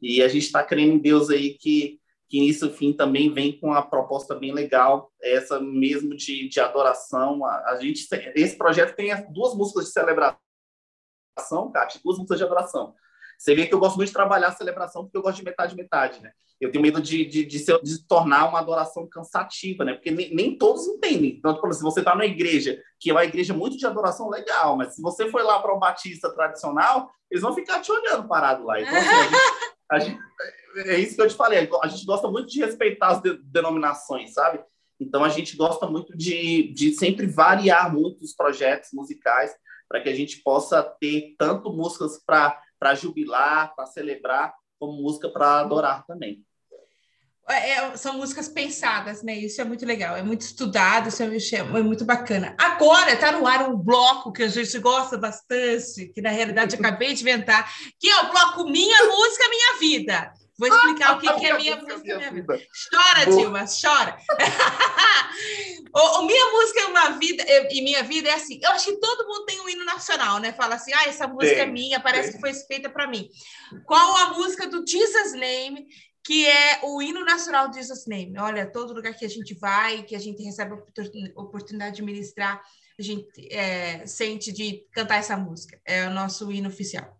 E a gente está crendo em Deus aí que, que nisso, fim, também vem com uma proposta bem legal, essa mesmo de, de adoração. A, a gente, esse projeto tem duas músicas de celebração, Kátia, duas músicas de adoração. Você vê que eu gosto muito de trabalhar a celebração porque eu gosto de metade, metade, né? Eu tenho medo de, de, de, se, de tornar uma adoração cansativa, né? Porque nem, nem todos entendem. Então, tipo, se você está na igreja, que é uma igreja muito de adoração, legal, mas se você for lá para o batista tradicional, eles vão ficar te olhando parado lá. Então, assim, a gente, a gente, é isso que eu te falei. A gente gosta muito de respeitar as de, denominações, sabe? Então, a gente gosta muito de, de sempre variar muito os projetos musicais para que a gente possa ter tanto músicas para jubilar, para celebrar, como música para adorar também. é, é, são músicas pensadas, né? Isso é muito legal, é muito estudado, isso é, é muito bacana. Agora está no ar um bloco que a gente gosta bastante, que na realidade acabei de inventar, que é o bloco Minha Música Minha Vida. Vou explicar o que, que é minha música, minha vida. Chora, Boa. Dilma, chora. o, o, minha música é uma vida e minha vida é assim. Eu acho que todo mundo tem um hino nacional, né? Fala assim, ah, essa música é tem, é minha, parece tem. que foi feita para mim. Qual a música do Jesus Name que é o hino nacional de Jesus Name. Olha, todo lugar que a gente vai, que a gente recebe a oportunidade de ministrar, a gente é, sente de cantar essa música. É o nosso hino oficial.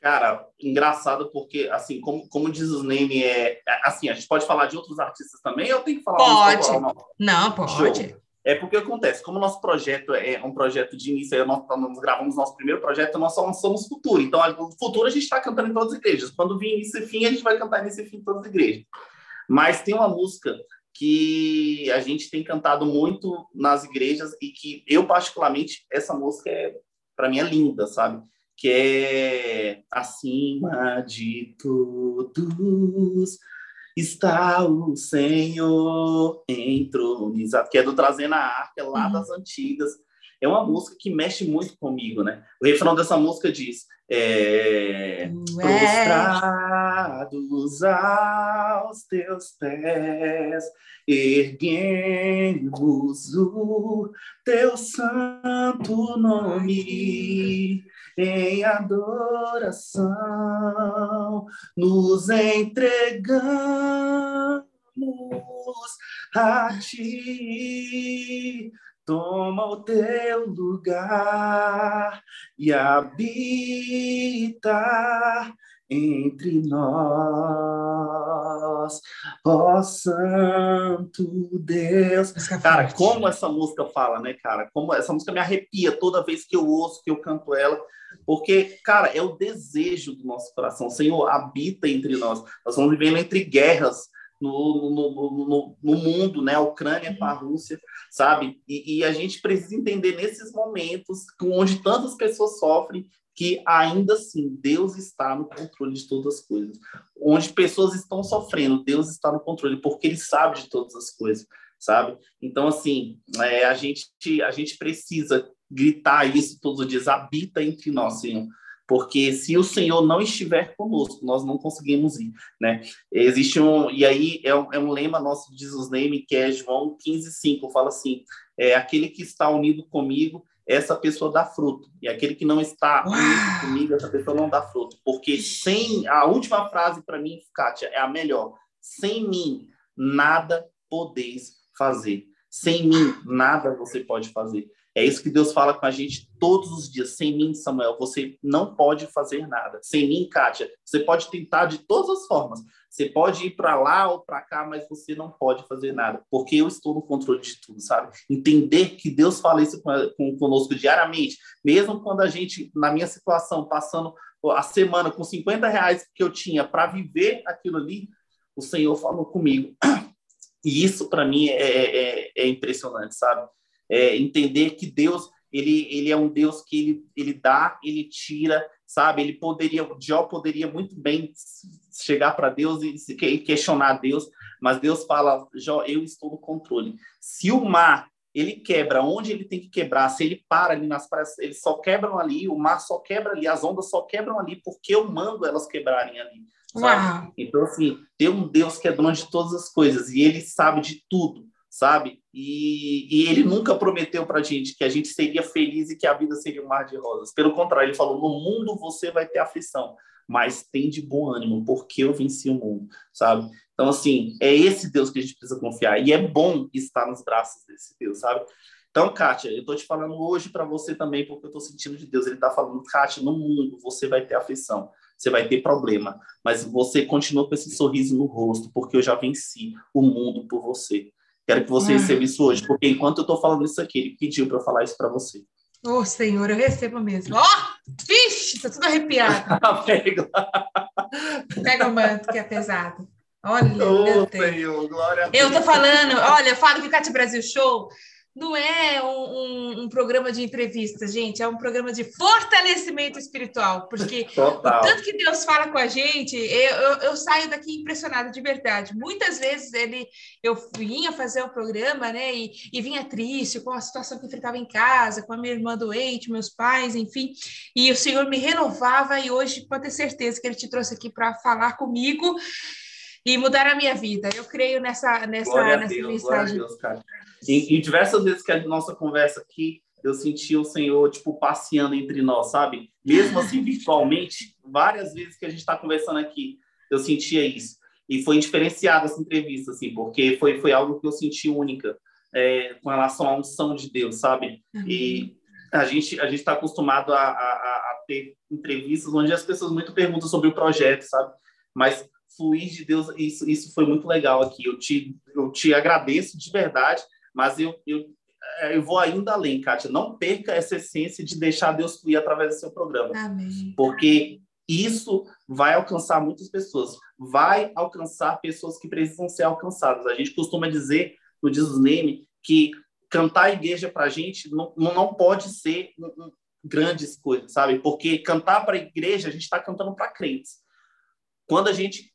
Cara, engraçado porque, assim, como, como diz o Name, é, assim, a gente pode falar de outros artistas também, ou tem que falar... Pode. Não? não, pode. Show. É porque acontece, como o nosso projeto é um projeto de início, nós, nós gravamos nosso primeiro projeto, nós só somos futuro. Então, no futuro a gente está cantando em todas as igrejas. Quando vir início e fim, a gente vai cantar início e fim em todas as igrejas. Mas tem uma música que a gente tem cantado muito nas igrejas e que eu, particularmente, essa música, é, para mim, é linda, sabe? Que é Acima de Todos está o Senhor entronizado, que é do Trazendo a Arca, lá uhum. das antigas. É uma música que mexe muito comigo, né? O refrão dessa música diz: é, prostrados aos teus pés, erguemos o teu santo nome em adoração, nos entregamos a ti. Toma o teu lugar e habita entre nós, ó Santo Deus. Cara, como essa música fala, né, cara? Como essa música me arrepia toda vez que eu ouço, que eu canto ela. Porque, cara, é o desejo do nosso coração. O Senhor habita entre nós. Nós estamos vivendo entre guerras no, no, no, no mundo, né? A Ucrânia com a Rússia, sabe? E, e, a gente precisa entender nesses momentos onde tantas pessoas sofrem que ainda assim Deus está no controle de todas as coisas. Onde pessoas estão sofrendo, Deus está no controle, porque Ele sabe de todas as coisas, sabe? Então, assim, é, a, gente, a gente precisa gritar isso todos os dias, habita entre nós, Senhor. Porque se o Senhor não estiver conosco, nós não conseguimos ir, né? Existe um... E aí é um, é um lema nosso de Jesus Name, que é João 15, 5, fala assim, é aquele que está unido comigo, essa pessoa dá fruto. E aquele que não está unido comigo, essa pessoa não dá fruto. Porque sem... A última frase para mim, Kátia, é a melhor. Sem mim, nada podeis fazer. Sem mim, nada você pode fazer. É isso que Deus fala com a gente todos os dias. Sem mim, Samuel, você não pode fazer nada. Sem mim, Kátia, você pode tentar de todas as formas. Você pode ir para lá ou para cá, mas você não pode fazer nada, porque eu estou no controle de tudo, sabe? Entender que Deus fala isso com, com, conosco diariamente, mesmo quando a gente, na minha situação, passando a semana com 50 reais que eu tinha para viver aquilo ali, o Senhor falou comigo. E isso, para mim, é, é, é impressionante, sabe? É, entender que Deus ele, ele é um Deus que ele, ele dá, ele tira, sabe? Ele poderia, Jó poderia muito bem chegar para Deus e questionar Deus, mas Deus fala, Jó, eu estou no controle. Se o mar ele quebra onde ele tem que quebrar, se ele para ali nas praias, eles só quebram ali, o mar só quebra ali, as ondas só quebram ali, porque eu mando elas quebrarem ali. Então, assim, tem um Deus que é dono de todas as coisas e ele sabe de tudo sabe? E, e ele nunca prometeu para a gente que a gente seria feliz e que a vida seria um mar de rosas. Pelo contrário, ele falou: no mundo você vai ter aflição, mas tem de bom ânimo, porque eu venci o mundo, sabe? Então, assim, é esse Deus que a gente precisa confiar. E é bom estar nos braços desse Deus, sabe? Então, Kátia, eu estou te falando hoje para você também, porque eu estou sentindo de Deus. Ele está falando, Kátia, no mundo você vai ter aflição, você vai ter problema, mas você continua com esse sorriso no rosto, porque eu já venci o mundo por você. Quero que você ah. receba isso hoje, porque enquanto eu estou falando isso aqui, ele pediu para eu falar isso para você. Ô, oh, Senhor, eu recebo mesmo. Ó, oh, vixe, tá tudo arrepiado. Pega. Pega o manto, que é pesado. Olha, oh, Senhor, glória Eu tô falando, olha, eu falo que o Cátia Brasil Show não é um, um, um, programa de entrevistas, gente, é um programa de fortalecimento espiritual, porque Total. o tanto que Deus fala com a gente, eu, eu, eu, saio daqui impressionada de verdade. Muitas vezes ele, eu vinha fazer o programa, né, e, e vinha triste com a situação que enfrentava em casa, com a minha irmã doente, meus pais, enfim, e o Senhor me renovava, e hoje pode ter certeza que Ele te trouxe aqui para falar comigo e mudar a minha vida. Eu creio nessa, nessa, nessa Deus, mensagem. Deus. E, e, diversas vezes que a nossa conversa aqui, eu senti o Senhor, tipo, passeando entre nós, sabe? Mesmo assim, virtualmente, várias vezes que a gente está conversando aqui, eu sentia isso. E foi diferenciada essa entrevista, assim, porque foi, foi algo que eu senti única é, com relação à unção de Deus, sabe? Uhum. E a gente a gente está acostumado a, a, a, ter entrevistas onde as pessoas muito perguntam sobre o projeto, sabe? Mas fluir de Deus, isso, isso foi muito legal aqui. Eu te, eu te agradeço de verdade mas eu, eu, é, eu vou ainda além, Kátia. Não perca essa essência de deixar Deus fluir através do seu programa. Amém. Porque isso vai alcançar muitas pessoas. Vai alcançar pessoas que precisam ser alcançadas. A gente costuma dizer no Jesus Name que cantar a igreja para a gente não, não pode ser grandes coisas, sabe? Porque cantar para a igreja, a gente está cantando para crentes. Quando a gente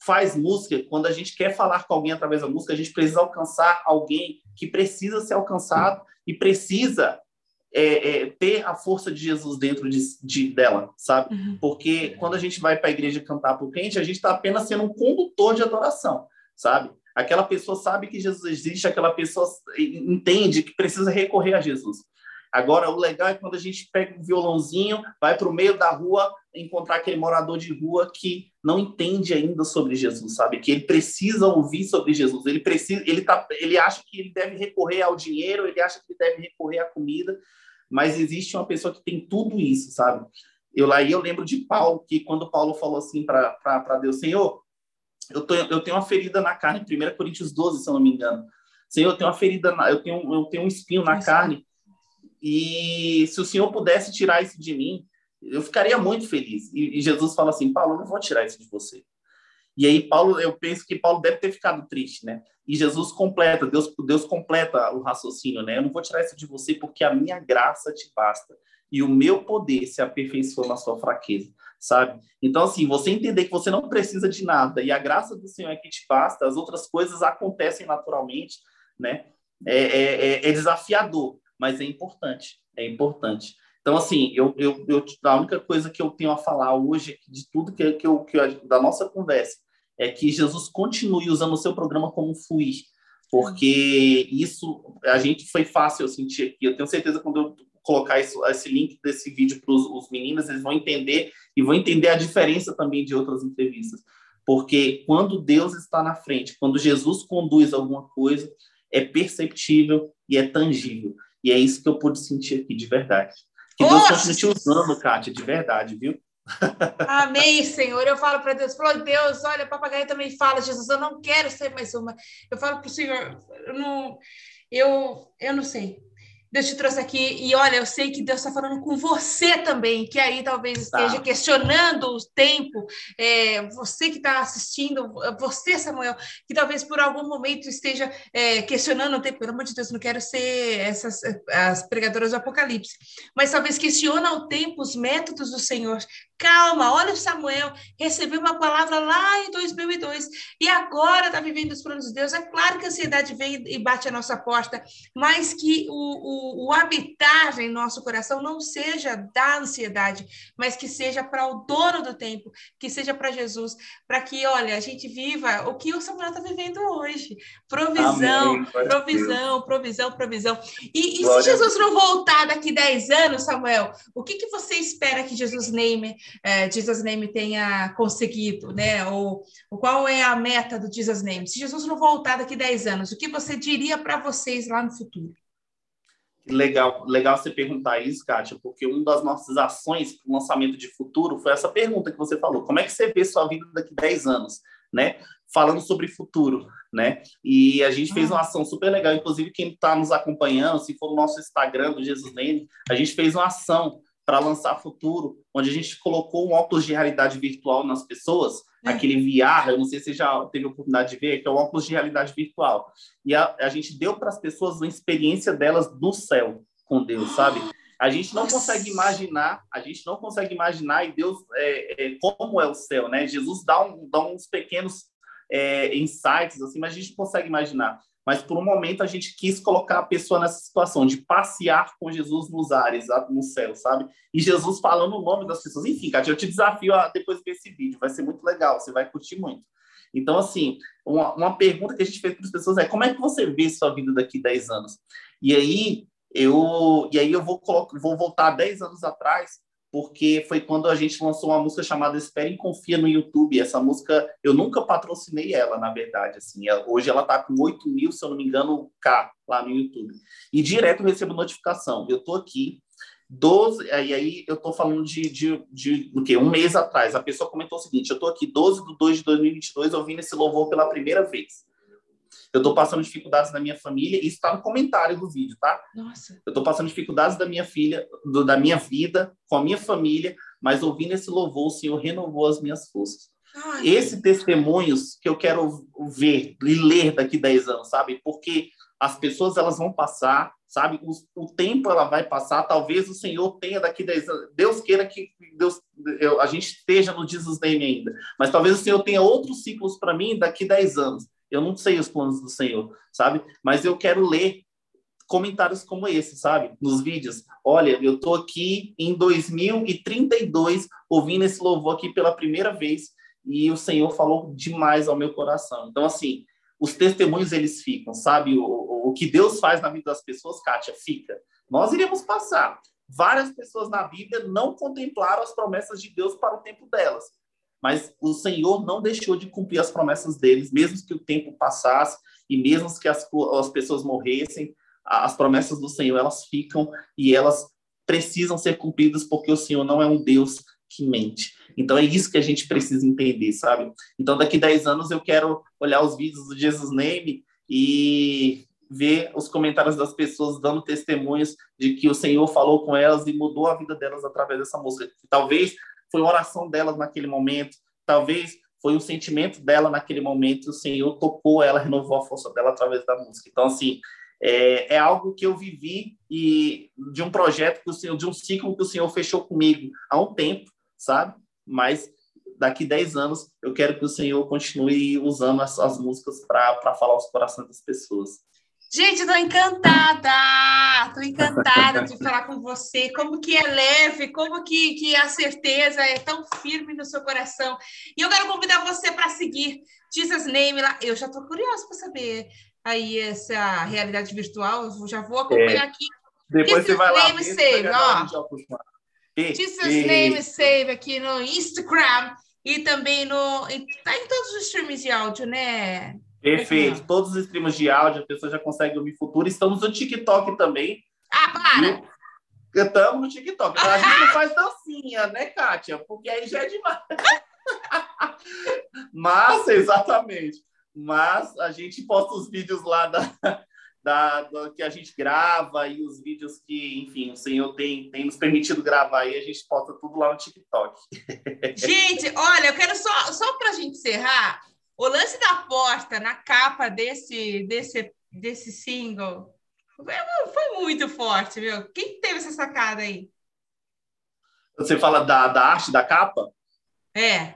faz música, quando a gente quer falar com alguém através da música, a gente precisa alcançar alguém que precisa ser alcançado e precisa é, é, ter a força de Jesus dentro de, de dela, sabe? Uhum. Porque quando a gente vai para a igreja cantar para o crente, a gente está apenas sendo um condutor de adoração, sabe? Aquela pessoa sabe que Jesus existe, aquela pessoa entende que precisa recorrer a Jesus. Agora, o legal é quando a gente pega um violãozinho, vai para o meio da rua, encontrar aquele morador de rua que não entende ainda sobre Jesus, sabe? Que ele precisa ouvir sobre Jesus. Ele precisa, ele tá, ele acha que ele deve recorrer ao dinheiro, ele acha que ele deve recorrer à comida, mas existe uma pessoa que tem tudo isso, sabe? Eu lá eu lembro de Paulo, que quando Paulo falou assim para Deus, Senhor, eu, tô, eu tenho uma ferida na carne, 1 Coríntios 12, se eu não me engano. Senhor, eu tenho uma ferida, na, eu tenho, eu tenho um espinho na carne e se o Senhor pudesse tirar isso de mim, eu ficaria muito feliz. E, e Jesus fala assim: Paulo, eu não vou tirar isso de você. E aí Paulo, eu penso que Paulo deve ter ficado triste, né? E Jesus completa, Deus, Deus completa o raciocínio, né? Eu não vou tirar isso de você porque a minha graça te basta e o meu poder se aperfeiçoa na sua fraqueza, sabe? Então assim, você entender que você não precisa de nada e a graça do Senhor é que te basta, as outras coisas acontecem naturalmente, né? É, é, é, é desafiador, mas é importante, é importante. Então, assim, eu, eu, eu, a única coisa que eu tenho a falar hoje, de tudo que, que, eu, que eu, da nossa conversa, é que Jesus continue usando o seu programa como fluir, porque isso, a gente foi fácil eu sentir aqui. Eu tenho certeza quando eu colocar isso, esse link desse vídeo para os meninos, eles vão entender e vão entender a diferença também de outras entrevistas. Porque quando Deus está na frente, quando Jesus conduz alguma coisa, é perceptível e é tangível. E é isso que eu pude sentir aqui, de verdade. Que Deus Nossa! continue te usando, Kátia, de verdade, viu? Amém, Senhor. Eu falo para Deus, falou Deus, olha, papagaio também fala, Jesus, eu não quero ser mais uma. Eu falo para o Senhor, eu não, eu, eu não sei. Deus te trouxe aqui e olha, eu sei que Deus está falando com você também, que aí talvez tá. esteja questionando o tempo, é, você que está assistindo, você, Samuel, que talvez por algum momento esteja é, questionando o tempo, pelo amor de Deus, não quero ser essas as pregadoras do Apocalipse, mas talvez questiona o tempo, os métodos do Senhor, Calma, olha o Samuel, recebeu uma palavra lá em 2002 e agora está vivendo os planos de Deus. É claro que a ansiedade vem e bate a nossa porta, mas que o, o, o habitar em nosso coração não seja da ansiedade, mas que seja para o dono do tempo, que seja para Jesus, para que, olha, a gente viva o que o Samuel está vivendo hoje. Provisão, Amém, provisão, provisão, provisão. E, e se Jesus não voltar daqui 10 anos, Samuel, o que, que você espera que Jesus name? é, Jesus Name tenha conseguido, né? Ou, ou, qual é a meta do Jesus Name? Se Jesus não voltar daqui 10 anos, o que você diria para vocês lá no futuro? Legal, legal você perguntar isso, Kátia, porque uma das nossas ações para o lançamento de futuro foi essa pergunta que você falou. Como é que você vê sua vida daqui 10 anos, né? Falando sobre futuro, né? E a gente fez uma ação super legal, inclusive quem está nos acompanhando, se for no nosso Instagram do Jesus Name, a gente fez uma ação para lançar futuro, onde a gente colocou um óculos de realidade virtual nas pessoas é. aquele VR, eu não sei se você já teve a oportunidade de ver, que é o óculos de realidade virtual. E a, a gente deu para as pessoas uma experiência delas no céu com Deus, sabe? A gente não Nossa. consegue imaginar, a gente não consegue imaginar e Deus é, é, como é o céu, né? Jesus dá, um, dá uns pequenos é, insights assim, mas a gente não consegue imaginar. Mas por um momento a gente quis colocar a pessoa nessa situação de passear com Jesus nos ares, no céu, sabe? E Jesus falando o nome das pessoas. Enfim, Kátia, eu te desafio a depois ver esse vídeo, vai ser muito legal, você vai curtir muito. Então, assim, uma, uma pergunta que a gente fez para as pessoas é como é que você vê sua vida daqui 10 anos? E aí, eu, e aí eu vou, vou voltar 10 anos atrás, porque foi quando a gente lançou uma música chamada Espere e Confia no YouTube. Essa música, eu nunca patrocinei ela, na verdade. Assim, hoje ela está com 8 mil, se eu não me engano, K lá no YouTube. E direto recebo notificação. Eu estou aqui, 12, e aí eu estou falando de, de, de, de, quê? um mês atrás. A pessoa comentou o seguinte: eu estou aqui 12 de 2 de 2022 ouvindo esse louvor pela primeira vez. Eu estou passando dificuldades na minha família, isso está no comentário do vídeo, tá? Nossa. Eu estou passando dificuldades da minha filha, do, da minha vida, com a minha família, mas ouvindo esse louvor, o Senhor renovou as minhas forças. Ai, esse testemunhos que eu quero ver e ler daqui 10 anos, sabe? Porque as pessoas elas vão passar, sabe? O, o, tempo ela vai passar, talvez o Senhor tenha daqui 10 anos, Deus queira que Deus, eu, a gente esteja no Jesus Name ainda, mas talvez o Senhor tenha outros ciclos para mim daqui 10 anos. Eu não sei os planos do Senhor, sabe? Mas eu quero ler comentários como esse, sabe? Nos vídeos. Olha, eu tô aqui em 2032 ouvindo esse louvor aqui pela primeira vez e o Senhor falou demais ao meu coração. Então, assim, os testemunhos eles ficam, sabe? O, o, o que Deus faz na vida das pessoas, Kátia, fica. Nós iremos passar. Várias pessoas na Bíblia não contemplaram as promessas de Deus para o tempo delas. Mas o Senhor não deixou de cumprir as promessas deles, mesmo que o tempo passasse e mesmo que as, as pessoas morressem, as promessas do Senhor elas ficam e elas precisam ser cumpridas porque o Senhor não é um Deus que mente. Então é isso que a gente precisa entender, sabe? Então daqui 10 anos eu quero olhar os vídeos do Jesus Name e ver os comentários das pessoas dando testemunhos de que o Senhor falou com elas e mudou a vida delas através dessa música. Talvez foi uma oração delas naquele momento, talvez foi um sentimento dela naquele momento, o Senhor tocou ela, renovou a força dela através da música. Então, assim, é, é, algo que eu vivi e de um projeto que o Senhor, de um ciclo que o Senhor fechou comigo há um tempo, sabe? Mas daqui 10 anos eu quero que o Senhor continue usando essas músicas para falar os corações das pessoas. Gente, estou encantada! Estou encantada de falar com você. Como que é leve, como que, que a certeza é tão firme no seu coração. E eu quero convidar você para seguir Jesus Name lá. Eu já estou curiosa para saber aí essa realidade virtual. Eu já vou acompanhar é. aqui. Depois Jesus você vai Name lá. Save, ó. Jesus e, Name Save aqui no Instagram e também no. Tá em todos os streams de áudio, né? Perfeito. Todos os streams de áudio, a pessoa já consegue ouvir futuro. Estamos no TikTok também. Ah, para! Estamos no TikTok. A gente não faz dancinha, né, Kátia? Porque aí já é demais. Mas, exatamente. Mas a gente posta os vídeos lá da, da, da, que a gente grava e os vídeos que, enfim, o Senhor tem, tem nos permitido gravar aí, a gente posta tudo lá no TikTok. Gente, olha, eu quero só, só para a gente encerrar, o lance da porta na capa desse, desse, desse single foi, muito forte, viu? Quem teve essa sacada aí? Você fala da, da arte da capa? É.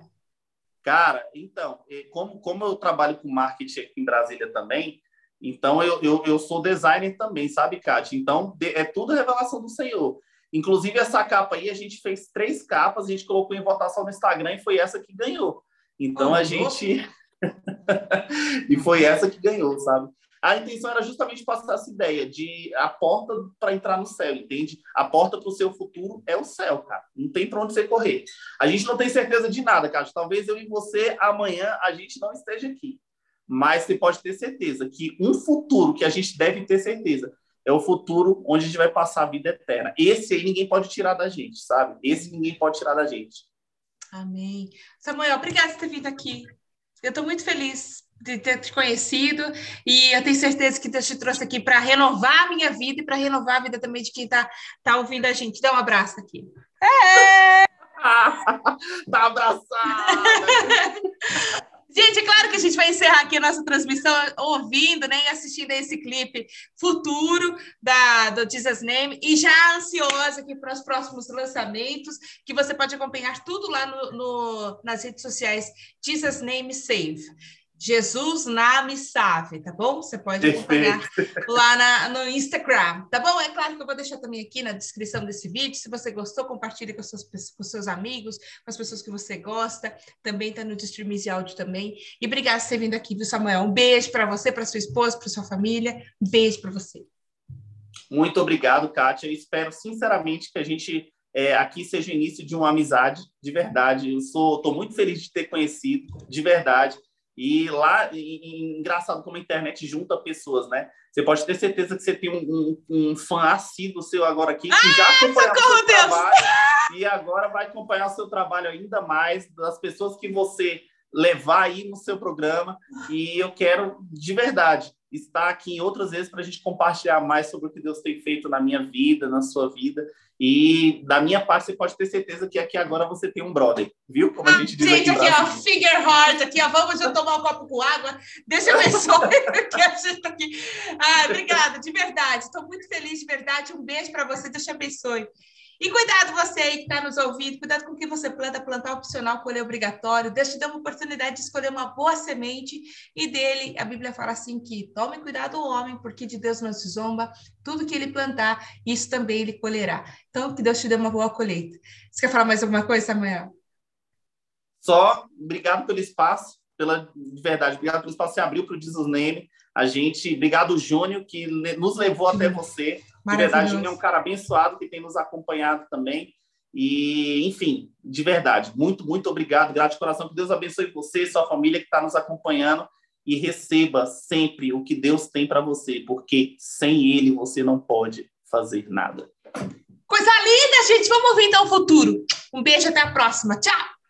Cara, então, como, como eu trabalho com marketing aqui em Brasília também, então eu, eu, eu sou designer também, sabe, Kátia? Então, é tudo revelação do Senhor. Inclusive, essa capa aí, a gente fez três capas, a gente colocou em votação no Instagram e foi essa que ganhou. Então, oh, a gente. e foi essa que ganhou, sabe? A intenção era justamente passar essa ideia de a porta para entrar no céu, entende? A porta para o seu futuro é o céu, cara. Não tem para onde você correr. A gente não tem certeza de nada, cara. Talvez eu e você amanhã a gente não esteja aqui. Mas você pode ter certeza que um futuro que a gente deve ter certeza é o futuro onde a gente vai passar a vida eterna. Esse aí ninguém pode tirar da gente, sabe? Esse ninguém pode tirar da gente. Amém. Samuel, obrigada por ter vindo aqui. Eu estou muito feliz de ter te conhecido e eu tenho certeza que Deus te trouxe aqui para renovar a minha vida e para renovar a vida também de quem está tá ouvindo a gente. Dá um abraço aqui. É! tá abraçada! gente vai encerrar aqui a nossa transmissão ouvindo né, e assistindo a esse clipe futuro da, do Jesus Name e já ansiosa aqui para os próximos lançamentos, que você pode acompanhar tudo lá no, no nas redes sociais Jesus Name Save. Jesus Name Save, tá bom? Você pode acompanhar lá na, no Instagram, tá bom? É claro que eu vou deixar também aqui na descrição desse vídeo. Se você gostou, compartilhe com seus, com seus amigos, com as pessoas que você gosta. Também tá no streams de áudio também. E obrigada por ter vindo aqui, viu, Samuel? Um beijo para você, para sua esposa, para sua família. Um beijo para você. Muito obrigado, Kátia. Espero sinceramente que a gente é, aqui seja o início de uma amizade de verdade. Eu sou, estou muito feliz de ter conhecido, de verdade. E lá, e, e, engraçado como a internet junta pessoas, né? Você pode ter certeza que você tem um, um, um fã assíduo seu agora aqui, que ah, já acompanha o seu Deus. trabalho e agora vai acompanhar o seu trabalho ainda mais, das pessoas que você levar aí no seu programa. E eu quero, de verdade, estar aqui em outras vezes para a gente compartilhar mais sobre o que Deus tem feito na minha vida, na sua vida. E da minha parte, você pode ter certeza que aqui agora você tem um brother, viu? Como a gente diz gente, aqui. aqui, ó, figure heart, aqui, ó, vamos já tomar um copo com água. Deixa eu abençoe que a gente tá aqui. Ah, obrigada, de verdade. Estou muito feliz, de verdade. Um beijo para você, Deus te abençoe. E cuidado você aí que está nos ouvindo, cuidado com o que você planta, plantar opcional, colher obrigatório. Deus te dá uma oportunidade de escolher uma boa semente e dele, a Bíblia fala assim que tome cuidado o homem, porque de Deus não se zomba, tudo que ele plantar, isso também ele colherá. Então, que Deus te dê uma boa colheita. Você quer falar mais alguma coisa, Samuel? Só, obrigado pelo espaço, pela de verdade, obrigado pelo espaço que você abriu para o Jesus Name. A gente, obrigado, Júnior, que nos levou até você. De verdade, ele é um cara abençoado que tem nos acompanhado também. E, enfim, de verdade, muito, muito obrigado, grato de coração. Que Deus abençoe você e sua família que está nos acompanhando e receba sempre o que Deus tem para você, porque sem Ele você não pode fazer nada. Coisa linda, gente. Vamos ver então o futuro. Um beijo, até a próxima. Tchau!